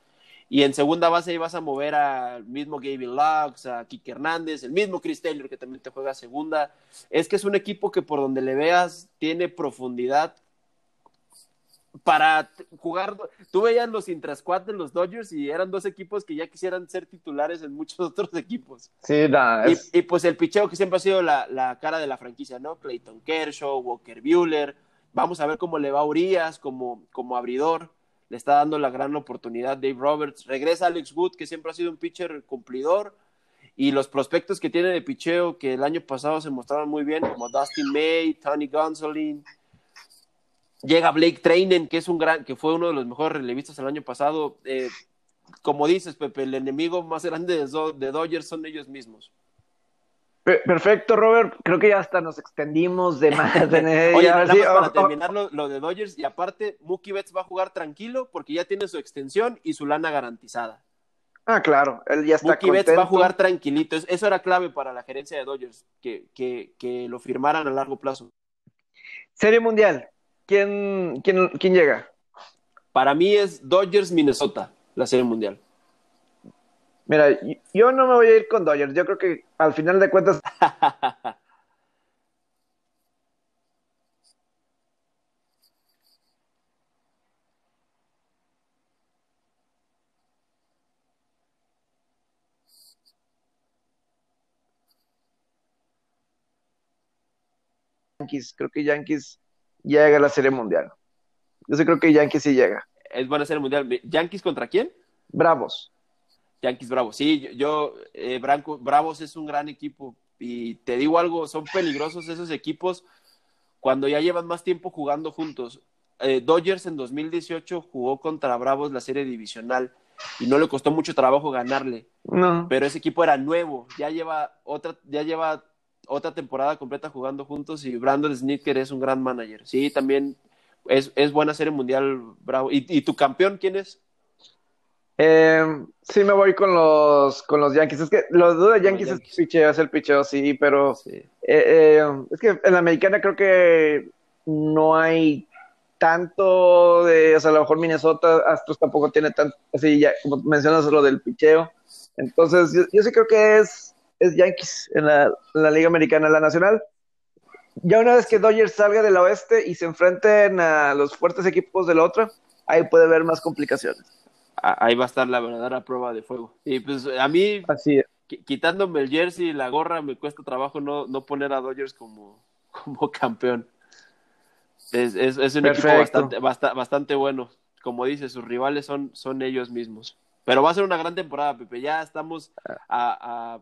y en segunda base ahí vas a mover al mismo Gavin Lux, a Kike Hernández, el mismo Chris Taylor que también te juega segunda. Es que es un equipo que por donde le veas tiene profundidad para jugar. Tú veías los intrasquad de los Dodgers y eran dos equipos que ya quisieran ser titulares en muchos (laughs) otros equipos. Sí, y, pues el picheo que siempre ha sido la, cara de la franquicia, ¿no? Clayton Kershaw, Walker Bueller, vamos a ver cómo le va a Urias como, como abridor. Le está dando la gran oportunidad Dave Roberts. Regresa Alex Wood, que siempre ha sido un pitcher cumplidor. Y los prospectos que tiene de picheo, que el año pasado se mostraron muy bien, como Dustin May, Tony Gonsolin. Llega Blake Trainen, que es un gran, que fue uno de los mejores relevistas el año pasado. Eh, como dices, Pepe, el enemigo más grande de, de Dodgers son ellos mismos. Perfecto, Robert. Creo que ya hasta nos extendimos de (laughs) más. Oye, para oh, terminar lo, de Dodgers, y aparte, Mookie Betts va a jugar tranquilo porque ya tiene su extensión y su lana garantizada. Ah, claro, él ya está Mookie Betts va a jugar tranquilito. Eso era clave para la gerencia de Dodgers, que, que, que lo firmaran a largo plazo. Serie Mundial, ¿quién, quién, quién llega? Para mí es Dodgers-Minnesota, la Serie Mundial. Mira, yo no me voy a ir con Dodgers. Yo creo que al final de cuentas. Yankees, creo que Yankees llega a la Serie Mundial. Yo sí creo que Yankees sí llega. Es buena Serie Mundial. ¿Yankees contra quién? Bravos. Yankees Bravos. Sí, yo, eh, Branco, Bravos es un gran equipo y te digo algo, son peligrosos esos equipos cuando ya llevan más tiempo jugando juntos. Eh, Dodgers en 2018 jugó contra Bravos la serie divisional y no le costó mucho trabajo ganarle. No. Pero ese equipo era nuevo, ya lleva otra, ya lleva otra temporada completa jugando juntos y Brandon Snicker es un gran manager. Sí, también es, es buena serie mundial, Bravo. ¿Y, ¿Y tu campeón quién es? Eh, sí, me voy con los, con los Yankees. Es que lo dudo de Yankees, es picheo, es el picheo, sí, pero eh, eh, es que en la americana creo que no hay tanto de, o sea, a lo mejor Minnesota Astros tampoco tiene tanto, así ya, como mencionas lo del picheo. Entonces, yo, sí creo que es, es Yankees en la, en la Liga Americana, la Nacional. Ya una vez que Dodgers salga del oeste y se enfrenten a los fuertes equipos de la otra, ahí puede haber más complicaciones ahí va a estar la verdadera prueba de fuego. Y pues a mí, Así quitándome el jersey y la gorra, me cuesta trabajo no, no poner a Dodgers como, (laughs) como campeón. Es, es, es un equipo bastante, bastante, bueno. Como dice, sus rivales son, son ellos mismos. Pero va a ser una gran temporada, Pepe. Ya estamos a, a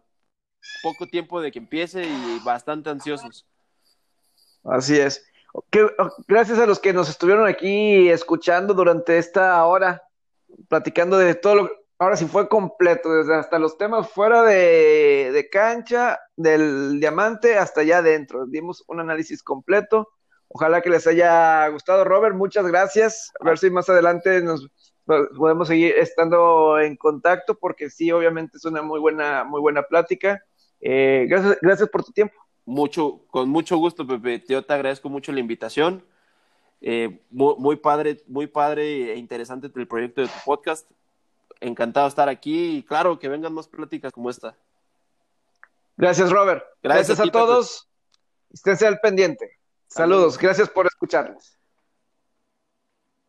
poco tiempo de que empiece y bastante ansiosos. Así es. gracias a los que nos estuvieron aquí escuchando durante esta hora platicando de todo lo ahora sí fue completo, desde hasta los temas fuera de, cancha, del diamante hasta allá adentro. Dimos un análisis completo. Ojalá que les haya gustado, Robert. Muchas gracias. A ver si más adelante nos podemos seguir estando en contacto, porque sí, obviamente es una muy buena, muy buena plática. Eh, gracias, gracias por tu tiempo. Mucho, con mucho gusto, Pepe. Yo te agradezco mucho la invitación. Eh, muy, padre, muy padre e interesante el proyecto de tu podcast. Encantado de estar aquí y claro, que vengan más pláticas como esta. Gracias, Robert. Gracias, a, todos. Esténse al pendiente. Saludos. Gracias por escucharnos.